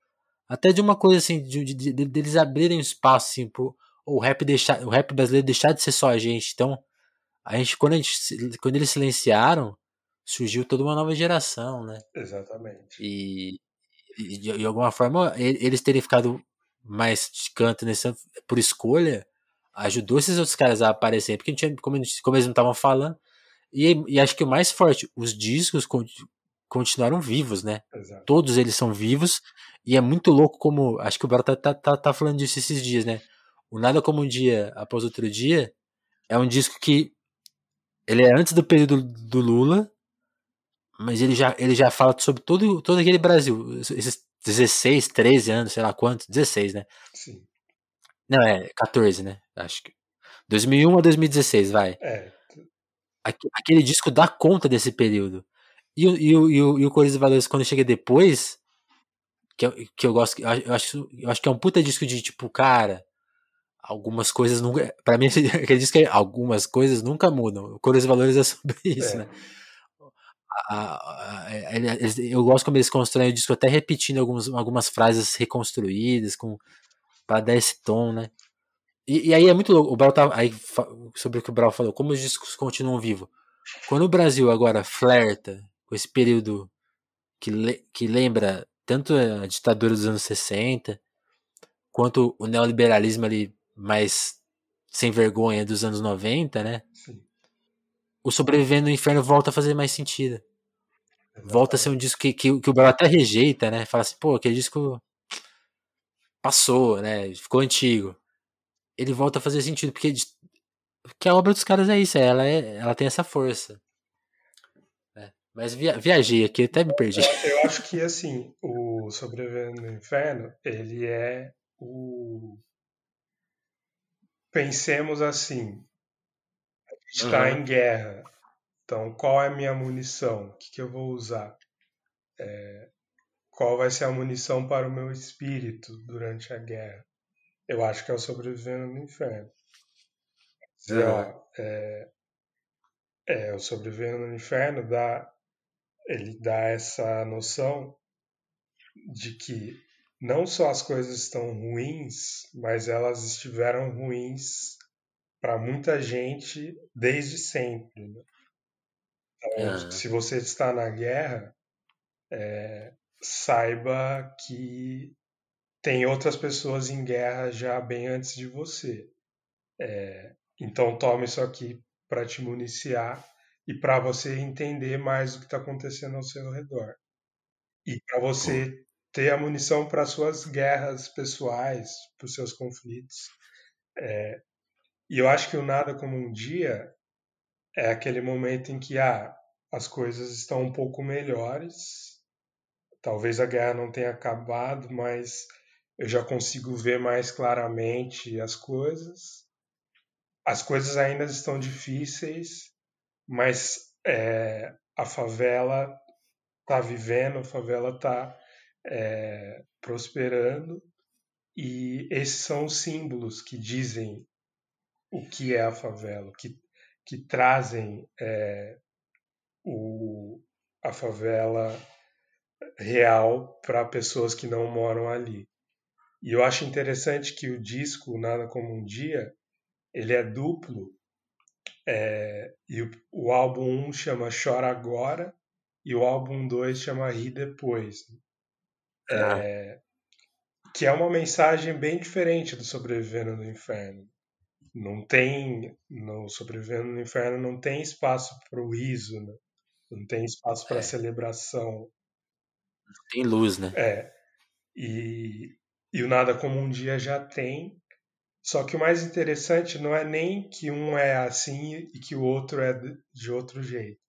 [SPEAKER 1] até de uma coisa assim, de, de, de- deles abrirem espaço assim, pro o rap deixar, o rap brasileiro deixar de ser só a gente. Então, a gente quando a gente quando eles silenciaram, surgiu toda uma nova geração, né?
[SPEAKER 2] exatamente.
[SPEAKER 1] E, e de, de alguma forma eles terem ficado mais de canto nesse por escolha ajudou esses outros caras a aparecerem, porque não tinha, como, a gente- como eles não estavam falando. E, e acho que o mais forte, os discos con- continuaram vivos, né?
[SPEAKER 2] Exato.
[SPEAKER 1] todos eles são vivos e é muito louco como acho que o Baro tá, tá, tá, tá falando disso esses dias, né? O Nada como um dia após outro dia é um disco que ele é antes do período do Lula, mas ele já ele já fala sobre todo todo aquele Brasil, esses 16, 13 anos, sei lá quantos, 16, né?
[SPEAKER 2] Sim.
[SPEAKER 1] Não, é 14, né? Acho que 2001 a 2016, vai.
[SPEAKER 2] É,
[SPEAKER 1] Aque- Aquele disco dá conta desse período. E, o- e, o- e, o- e o Cores e Valores, quando chega depois, que eu, que eu gosto, eu acho, eu acho que é um puta disco de tipo, cara, algumas coisas nunca. Pra mim, disco é algumas coisas nunca mudam. O Cores e Valores é sobre isso,
[SPEAKER 2] É.
[SPEAKER 1] né? A- a- a- ele- eles- eu gosto como eles constroem o disco até repetindo algumas, algumas frases reconstruídas com para dar esse tom, né? E, e aí é muito louco. O Brau tá, aí, sobre o que o Brau falou, como os discos continuam vivos. Quando o Brasil agora flerta com esse período que, le- que lembra tanto a ditadura dos anos 60, quanto o neoliberalismo ali mais sem vergonha dos anos 90, né?
[SPEAKER 2] sim.
[SPEAKER 1] O Sobrevivendo no Inferno volta a fazer mais sentido. Volta a ser um
[SPEAKER 2] exatamente.
[SPEAKER 1] disco que, que, que o Brau até rejeita, né? Fala assim, pô, aquele disco passou, né? Ficou antigo. Ele volta a fazer sentido, porque, porque a obra dos caras é isso, ela, é, ela tem essa força. né? Mas via, viajei aqui, até me perdi.
[SPEAKER 2] É, eu acho que assim, o Sobrevivendo no Inferno, ele é o. Pensemos assim, a gente está
[SPEAKER 1] Uhum.
[SPEAKER 2] em guerra. Então, qual é a minha munição? O que, que eu vou usar? É, qual vai ser a munição para o meu espírito durante a guerra? Eu acho que é o Sobrevivendo no Inferno. Dizer,
[SPEAKER 1] Uhum.
[SPEAKER 2] ó, é, é, o Sobrevivendo no Inferno dá, ele dá essa noção de que não só as coisas estão ruins, mas elas estiveram ruins para muita gente desde sempre. né? Então,
[SPEAKER 1] Aham.
[SPEAKER 2] se você está na guerra, é, saiba que tem outras pessoas em guerra já bem antes de você. É, então tome isso aqui para te municiar e para você entender mais o que está acontecendo ao seu redor. E para você ter a munição para suas guerras pessoais, para os seus conflitos. É, e eu acho que o nada como um dia é aquele momento em que ah, as coisas estão um pouco melhores. Talvez a guerra não tenha acabado, mas eu já consigo ver mais claramente as coisas. As coisas ainda estão difíceis, mas é, a favela está vivendo, a favela está é, prosperando, e esses são os símbolos que dizem o que é a favela, que, que trazem é, o, a favela real para pessoas que não moram ali. E eu acho interessante que o disco Nada Como Um Dia, ele é duplo, é, e o, o álbum 1 chama Chora Agora, e o álbum 2 chama Ri Depois. É, que é uma mensagem bem diferente do Sobrevivendo no Inferno. Não tem, no Sobrevivendo no Inferno não tem espaço para o riso, né? não tem espaço para é. celebração.
[SPEAKER 1] Tem luz, né?
[SPEAKER 2] É. E, e o Nada Como Um Dia já tem, só que o mais interessante não é nem que um é assim e que o outro é de outro jeito.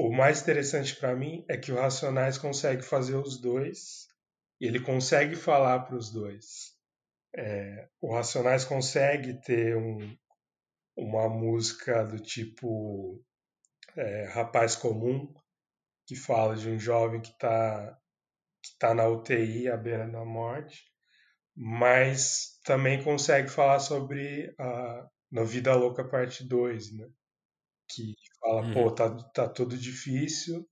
[SPEAKER 2] O mais interessante para mim é que o Racionais consegue fazer os dois e ele consegue falar para os dois. É, o Racionais consegue ter um, uma música do tipo é, Rapaz Comum, que fala de um jovem que está que tá na UTI à beira da morte, mas também consegue falar sobre a No Vida Louca Parte 2, né? que fala, uhum. pô, tá, tá tudo difícil,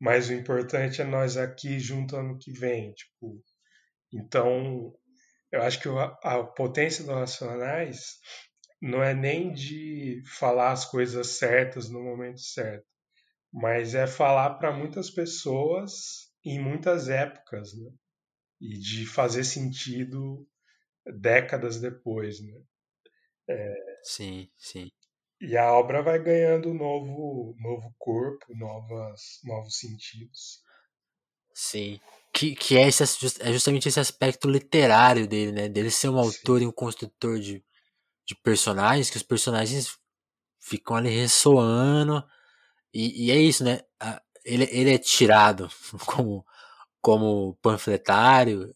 [SPEAKER 2] mas o importante é nós aqui junto ano que vem, tipo. Então, eu acho que a potência dos Racionais não é nem de falar as coisas certas no momento certo, mas é falar para muitas pessoas em muitas épocas, né? E de fazer sentido décadas depois, né?
[SPEAKER 1] É... Sim, sim.
[SPEAKER 2] E a obra vai ganhando novo, novo corpo, novas, novos sentidos.
[SPEAKER 1] Sim. Que, que é, esse, é justamente esse aspecto literário dele, né? Dele ser um Sim. autor e um construtor de, de personagens, que os personagens ficam ali ressoando. E, e é isso, né? Ele, ele é tirado como, como panfletário.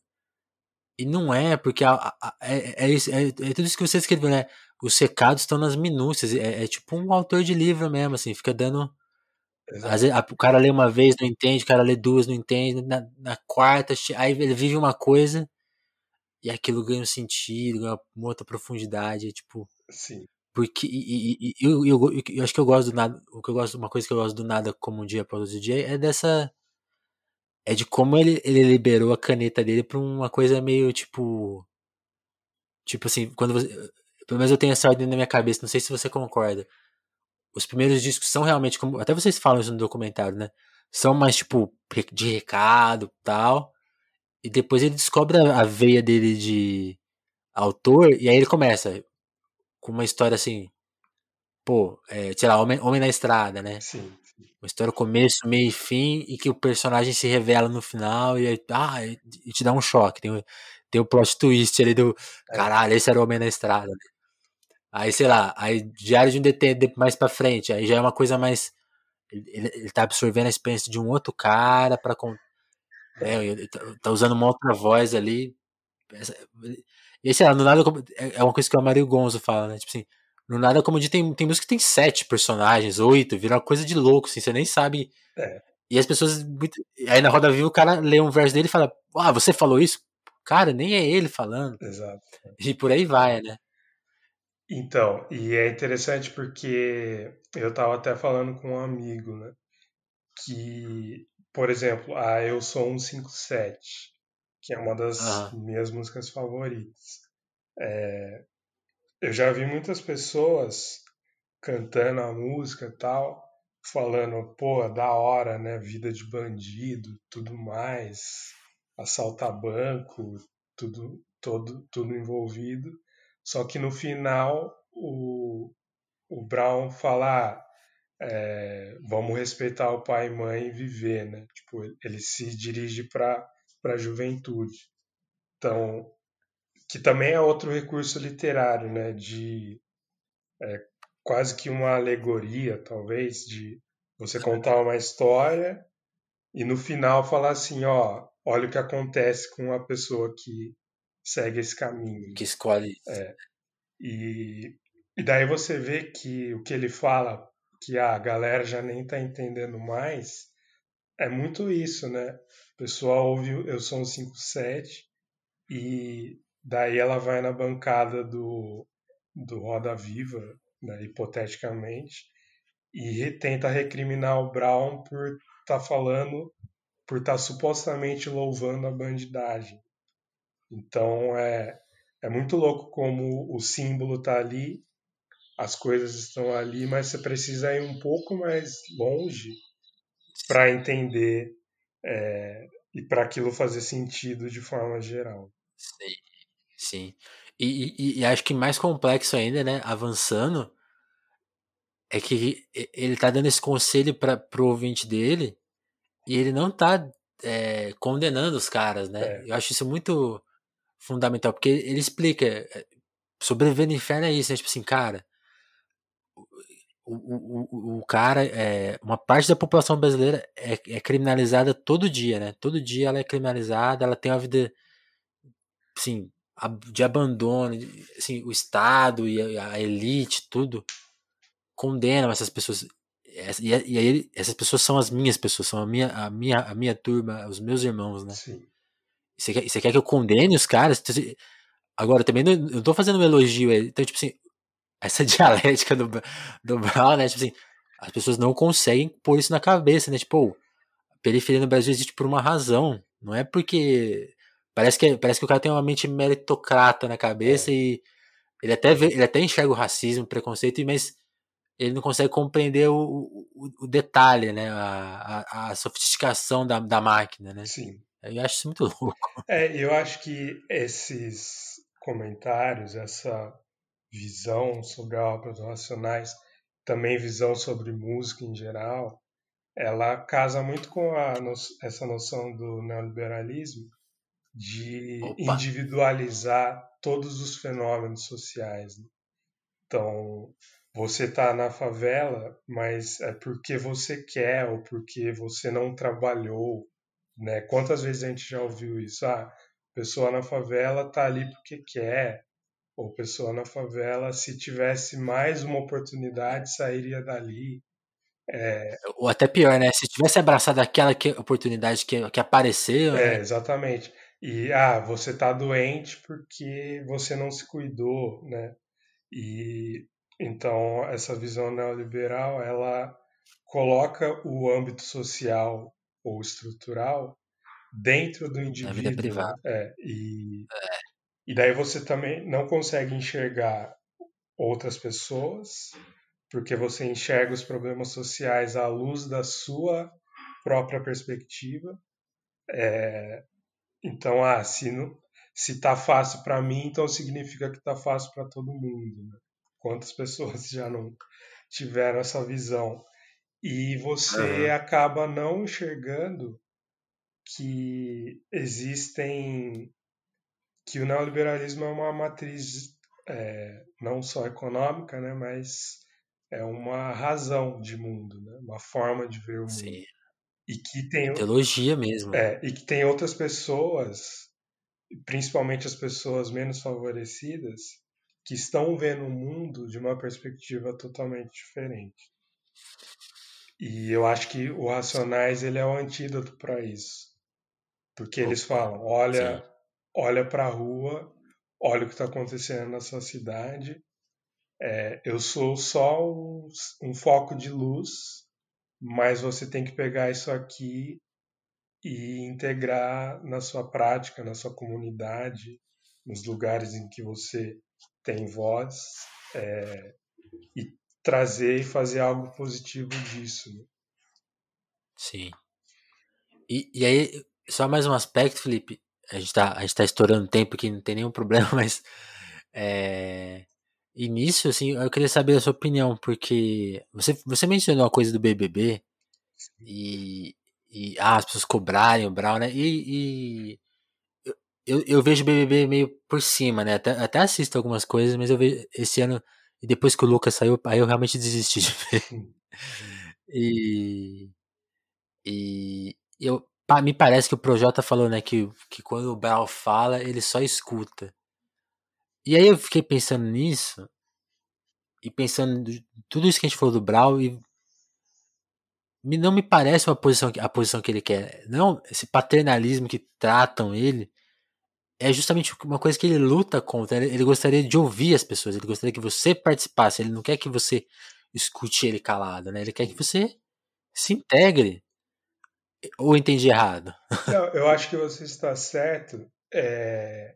[SPEAKER 1] E não é, porque a, a, é, é, é, é, tudo isso que você escreveu, né? Os recados estão nas minúcias. É, é, tipo um autor de livro mesmo, assim, fica dando. Às vezes, o cara lê uma vez, não entende, o cara lê duas, não entende. Na, na quarta, aí ele vive uma coisa e aquilo ganha um sentido, ganha uma outra profundidade. É, tipo.
[SPEAKER 2] Sim.
[SPEAKER 1] Porque e, e, e, eu, eu, eu, eu, acho que eu gosto do nada. O que eu gosto, uma coisa que eu gosto do nada como um dia após outro dia é dessa. É de como ele, ele liberou a caneta dele pra uma coisa meio tipo. Tipo assim, quando você pelo menos eu tenho essa ordem na minha cabeça, não sei se você concorda. Os primeiros discos são realmente como. Até vocês falam isso no documentário, né? São mais tipo de recado tal. E depois ele descobre a veia dele de autor, e aí ele começa com uma história assim. Pô, é, sei lá, Homem, Homem na Estrada, né?
[SPEAKER 2] Sim,
[SPEAKER 1] Uma história começo, meio e fim, e que o personagem se revela no final, e aí, ah, e te dá um choque. Tem, tem o plot twist ali do. É. Caralho, esse era o Homem na Estrada. Né? Aí, sei lá, aí Diário de um Detento mais pra frente, aí já é uma coisa mais. Ele, ele tá absorvendo a experiência de um outro cara pra. É, ele tá, tá usando uma outra voz ali. E sei lá, no nada é, é uma coisa que o Mario Gonzo fala, né? Tipo assim, no nada como de tem, tem música que tem sete personagens, oito, vira uma coisa de louco, assim, você nem sabe.
[SPEAKER 2] É.
[SPEAKER 1] E as pessoas. Aí na Roda Viva o cara lê um verso dele e fala: Ah, você falou isso? Cara, nem é ele falando.
[SPEAKER 2] Exato.
[SPEAKER 1] E por aí vai, né?
[SPEAKER 2] Então, e é interessante porque eu estava até falando com um amigo, né? Que, por exemplo, a Eu Sou 157, que é uma das ah. minhas músicas favoritas. É, eu já vi muitas pessoas cantando a música e tal, falando, pô, da hora, né? Vida de bandido, tudo mais, assaltar banco, tudo, todo, tudo envolvido. Só que no final o, o Brown fala: ah, é, vamos respeitar o pai e mãe e viver, né? Tipo, ele se dirige para a juventude. Então, que também é outro recurso literário, né? De é, quase que uma alegoria, talvez, de você contar uma história e no final falar assim, ó, olha o que acontece com a pessoa que segue esse caminho.
[SPEAKER 1] Que escolhe.
[SPEAKER 2] É. E, e daí você vê que o que ele fala, que a galera já nem tá entendendo mais, é muito isso, né? O pessoal ouve Eu Sou um 57 e daí ela vai na bancada do, do Roda Viva, né, hipoteticamente, e tenta recriminar o Brown por estar tá falando, por estar tá supostamente louvando a bandidagem. Então é, é muito louco como o símbolo está ali, as coisas estão ali, mas você precisa ir um pouco mais longe para entender é, e para aquilo fazer sentido de forma geral.
[SPEAKER 1] Sim, sim. E, e, e, acho que mais complexo ainda, né, avançando, é que ele tá dando esse conselho para pro ouvinte dele e ele não tá é, condenando os caras, né? É. Eu acho isso muito fundamental, porque ele explica é, sobreviver no inferno é isso, né? Tipo assim, cara, o, o, o, cara, é, uma parte da população brasileira é, é, criminalizada todo dia, né? Todo dia ela é criminalizada, ela tem uma vida, assim, de abandono, assim, o Estado e a, a elite, tudo condenam essas pessoas. E, e aí essas pessoas são as minhas pessoas, são a minha, a minha, a minha turma, os meus irmãos, né? Sim. Você quer, você quer que eu condene os caras? Então, agora, também não, não tô fazendo um elogio. Então, tipo assim, essa dialética do, do Brown, né? Tipo assim, as pessoas não conseguem pôr isso na cabeça, né? Tipo, a periferia no Brasil existe por uma razão. Não é porque. Parece que, parece que o cara tem uma mente meritocrata na cabeça é. e ele até, vê, ele até enxerga o racismo, o preconceito, mas ele não consegue compreender o, o, o detalhe, né? A, a, a, sofisticação da, da máquina, né?
[SPEAKER 2] Sim.
[SPEAKER 1] Eu acho isso muito louco.
[SPEAKER 2] É, eu acho que esses comentários, essa visão sobre a obra dos Racionais, também visão sobre música em geral, ela casa muito com a, essa noção do neoliberalismo de Opa. individualizar todos os fenômenos sociais. Né? Então, você está na favela, mas é porque você quer ou porque você não trabalhou, né? Quantas vezes a gente já ouviu isso? Ah, pessoa na favela está ali porque quer, ou pessoa na favela, se tivesse mais uma oportunidade, sairia dali. É...
[SPEAKER 1] Ou até pior, né? Se tivesse abraçado aquela que, oportunidade que, que apareceu.
[SPEAKER 2] É, né? exatamente. E, ah, você está doente porque você não se cuidou, né? E então, essa visão neoliberal, ela coloca o âmbito social ou estrutural dentro do indivíduo.
[SPEAKER 1] Na vida privada.
[SPEAKER 2] É, e, é. e daí você também não consegue enxergar outras pessoas, porque você enxerga os problemas sociais à luz da sua própria perspectiva. É, então, ah, se, não, se tá fácil para mim, então significa que tá fácil para todo mundo. Né? Quantas pessoas já não tiveram essa visão? E você uhum. acaba não enxergando que existem. que o neoliberalismo é uma matriz é, não só econômica, né, mas é uma razão de mundo, né, uma forma de ver o mundo. Sim. E que tem.
[SPEAKER 1] Teologia mesmo.
[SPEAKER 2] É, e que tem outras pessoas, principalmente as pessoas menos favorecidas, que estão vendo o mundo de uma perspectiva totalmente diferente. E eu acho que o Racionais ele é o antídoto para isso. Porque eles falam, olha, olha para a rua, olha o que está acontecendo na sua cidade. É, eu sou só um, um foco de luz, mas você tem que pegar isso aqui e integrar na sua prática, na sua comunidade, nos lugares em que você tem voz é, e trazer e fazer algo positivo disso. Né?
[SPEAKER 1] Sim. E, e aí, só mais um aspecto, Felipe. A gente está tá estourando tempo aqui, não tem nenhum problema, mas. É, nisso, assim, eu queria saber a sua opinião, porque você, você mencionou a coisa do BBB e, e ah, as pessoas cobrarem o Brown, né? E, e eu, eu vejo BBB meio por cima, né? Até, até assisto algumas coisas, mas eu vejo esse ano, e depois que o Lucas saiu, aí eu realmente desisti de ver. e, e eu, me parece que o Projota falou, né, que, que quando o Brown fala, ele só escuta. E aí eu fiquei pensando nisso, e pensando tudo isso que a gente falou do Brown, e não me parece uma posição, a posição que ele quer. Não, esse paternalismo que tratam ele, é justamente uma coisa que ele luta contra. Ele gostaria de ouvir as pessoas, ele gostaria que você participasse, ele não quer que você escute ele calado, né? Ele quer que você se integre. Ou entendi errado?
[SPEAKER 2] Não, eu acho que você está certo. É...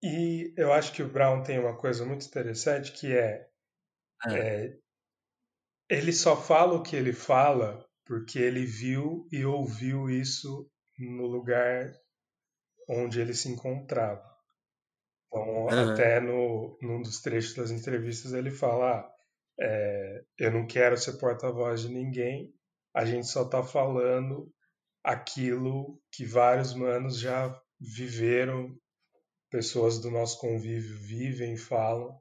[SPEAKER 2] E eu acho que o Brown tem uma coisa muito interessante que é, ah. é ele só fala o que ele fala porque ele viu e ouviu isso no lugar onde ele se encontrava. Então, uhum. até no, num dos trechos das entrevistas ele fala: ah, é, eu não quero ser porta-voz de ninguém, a gente só está falando aquilo que vários manos já viveram, pessoas do nosso convívio vivem, falam,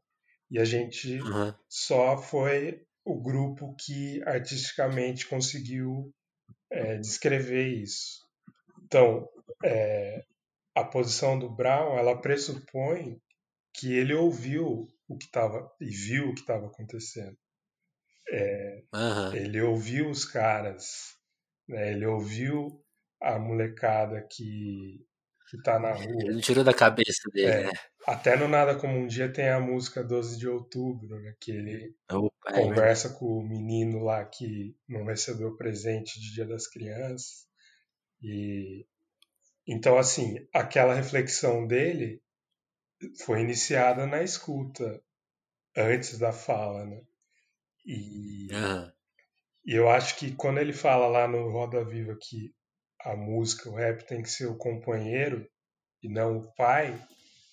[SPEAKER 2] e a gente uhum. só foi o grupo que artisticamente conseguiu é, descrever isso. Então, é, a posição do Brown ela pressupõe que ele ouviu o que estava e viu o que estava acontecendo. É, uhum. Ele ouviu os caras, né, ele ouviu a molecada que que tá na rua.
[SPEAKER 1] Ele não tirou da cabeça dele, é, né?
[SPEAKER 2] Até no Nada Como Um Dia tem a música 12 de Outubro, né? Que ele Opa, é conversa é com o menino lá que não recebeu presente de Dia das Crianças. E então, assim, aquela reflexão dele foi iniciada na escuta, antes da fala, né? E, e eu acho que quando ele fala lá no Roda Viva que a música, o rap tem que ser o companheiro e não o pai,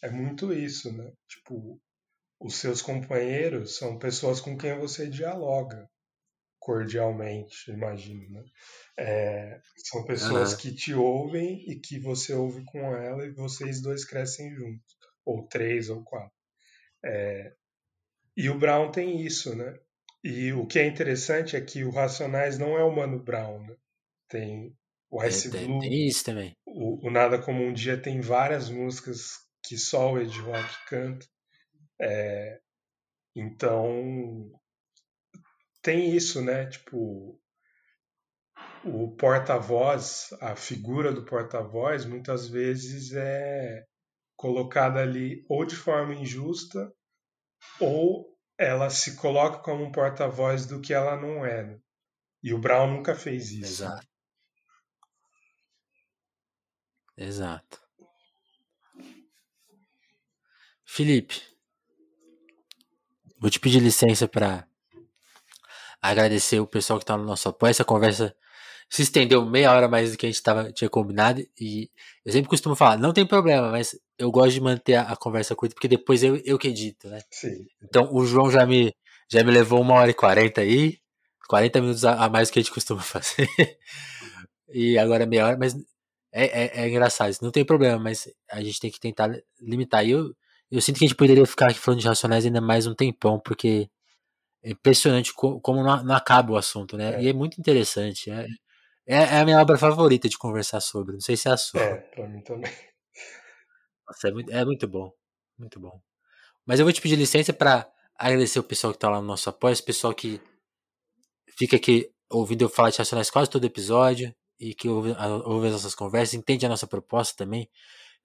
[SPEAKER 2] é muito isso, né? Tipo, os seus companheiros são pessoas com quem você dialoga cordialmente, imagino, né? É, são pessoas uhum. que te ouvem e que você ouve com ela e vocês dois crescem juntos, ou três ou quatro. É, e o Brown tem isso, né? E o que é interessante é que o Racionais não é o Mano Brown, né? Tem o Ice
[SPEAKER 1] tem,
[SPEAKER 2] Blue.
[SPEAKER 1] Tem isso também.
[SPEAKER 2] O, o, Nada Como Um Dia tem várias músicas que só o Ed Rock canta. É, então, tem isso, né? Tipo, o porta-voz, a figura do porta-voz, muitas vezes é colocada ali ou de forma injusta ou ela se coloca como um porta-voz do que ela não é. Né? E o Brown nunca fez isso.
[SPEAKER 1] Exato. Exato. Felipe, vou te pedir licença para agradecer o pessoal que está no nosso apoio. Essa conversa se estendeu meia hora mais do que a gente tava, tinha combinado. E eu sempre costumo falar, não tem problema, mas eu gosto de manter a, a conversa curta, porque depois eu, eu que edito, né?
[SPEAKER 2] Sim.
[SPEAKER 1] Então o João já me, já me levou uma hora e quarenta aí, 40 minutos a, a mais do que a gente costuma fazer. e agora meia hora, mas é, é, é, engraçado, não tem problema, mas a gente tem que tentar limitar. E eu, eu sinto que a gente poderia ficar aqui falando de Racionais ainda mais um tempão, porque é impressionante como, como não, não, acaba o assunto, né? É. E é muito interessante. É, é, é, a minha obra favorita de conversar sobre. Não sei se é a sua.
[SPEAKER 2] É, pra mim também.
[SPEAKER 1] Nossa, é muito, é muito bom. Muito bom. Mas eu vou te pedir licença para agradecer o pessoal que tá lá no nosso apoio, esse pessoal que fica aqui ouvindo eu falar de Racionais quase todo episódio e que ouve, ouve as nossas conversas, entende a nossa proposta também,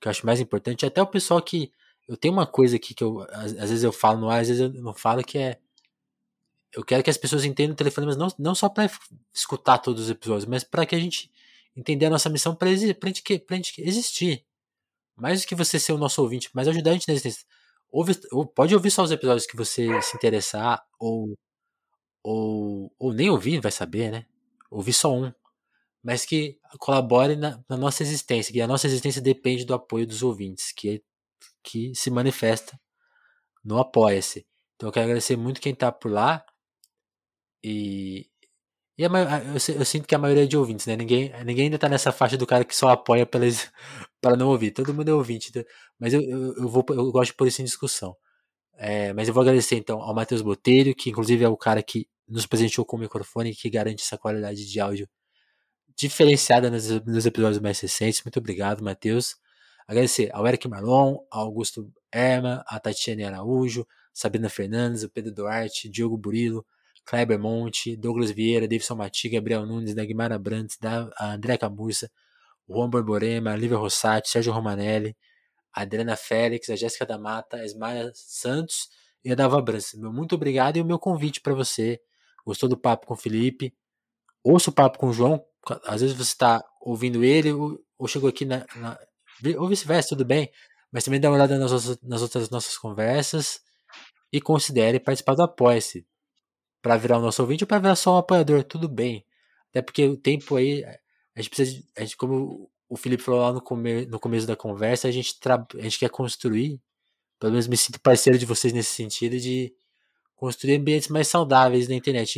[SPEAKER 1] que eu acho mais importante. Até o pessoal que. Eu tenho uma coisa aqui que eu, às, às vezes eu falo no ar, às vezes eu não falo, que é eu quero que as pessoas entendam o telefone, mas não, não só para escutar todos os episódios, mas para que a gente entender a nossa missão para gente, gente existir. Mais do que você ser o nosso ouvinte, mas ajudar a gente na existência. Ouve, ou pode ouvir só os episódios que você se interessar, ou, ou, ou nem ouvir, vai saber, né? Ouvir só um. Mas que colabore na, na nossa existência, que a nossa existência depende do apoio dos ouvintes, que, que se manifesta no Apoia-se. Então eu quero agradecer muito quem está por lá. E, E a, eu, eu, sinto que a maioria é de ouvintes, né? Ninguém, ninguém ainda tá nessa faixa do cara que só apoia pelas, para não ouvir. Todo mundo é ouvinte. Então, mas eu, eu, eu, vou, eu gosto de pôr isso em discussão. É, mas eu vou agradecer então ao Matheus Botelho, que inclusive é o cara que nos presenteou com o microfone que garante essa qualidade de áudio diferenciada nos, nos episódios mais recentes. Muito obrigado, Matheus. Agradecer ao Eric Marlon, ao Augusto Erma, a Tatiane Araújo, Sabrina Fernandes, o Pedro Duarte, Diogo Burilo, Kleber Monte, Douglas Vieira, Davidson Mati, Gabriel Nunes, Dagmar Abrantes, André Camurça, Juan Borborema, Lívia Rossati, Sérgio Romanelli, Adriana Félix, a Jéssica da Mata, a Esmaia Santos e a Dava Brança. Meu muito obrigado e o meu convite para você. Gostou do papo com o Felipe? Ouça o papo com o João. Às vezes você está ouvindo ele ou, ou, chegou aqui na, na ou vice-versa, tudo bem. Mas também dá uma olhada nas, nas outras nossas conversas e considere participar do Apoia-se para virar o nosso ouvinte ou para virar só um apoiador, tudo bem. Até porque o tempo aí, a gente precisa, de, a gente, como o Felipe falou lá no, come, no começo da conversa, a gente, tra, a gente quer construir, pelo menos me sinto parceiro de vocês nesse sentido, de construir ambientes mais saudáveis na internet.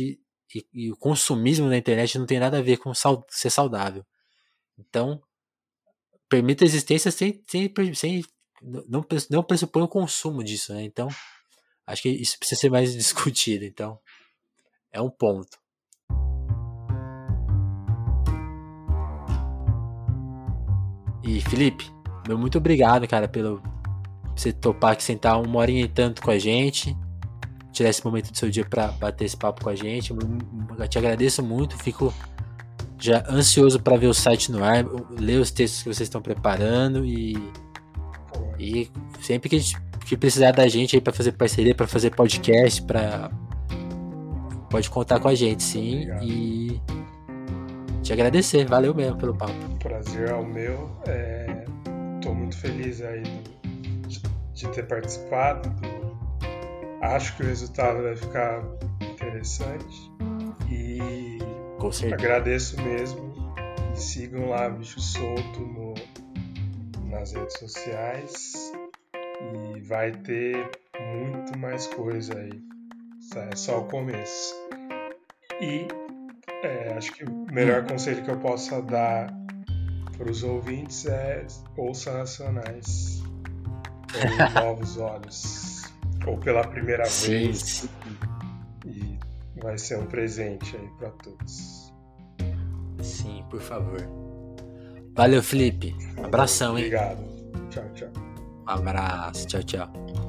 [SPEAKER 1] E, e, e o consumismo na internet não tem nada a ver com sal, ser saudável. Então, permita a existência sem, sem, sem não, não pressupõe o consumo disso, né? Então, acho que isso precisa ser mais discutido. Então, é um ponto. E Felipe, meu muito obrigado, cara, pelo você topar aqui sentar uma horinha e tanto com a gente, tirar esse momento do seu dia para bater esse papo com a gente. Eu te agradeço muito, fico já ansioso para ver o site no ar, ler os textos que vocês estão preparando e e sempre que, que precisar da gente aí para fazer parceria, para fazer podcast, para pode contar com a gente, sim. Obrigado. E te agradecer, valeu mesmo pelo papo.
[SPEAKER 2] O prazer é o meu. Estou é... muito feliz aí de, de ter participado. Acho que o resultado vai ficar interessante. E
[SPEAKER 1] com
[SPEAKER 2] agradeço mesmo. E sigam lá Bicho Solto no, nas redes sociais. E vai ter muito mais coisa aí. É só o começo. E é, acho que o melhor conselho que eu possa dar para os ouvintes é ouça Racionais com novos olhos. Ou pela primeira vez. Sim. E vai ser um presente aí para todos.
[SPEAKER 1] Sim, por favor. Valeu, Felipe. Abração,
[SPEAKER 2] hein? Obrigado. Tchau, tchau.
[SPEAKER 1] Um abraço. Tchau, tchau.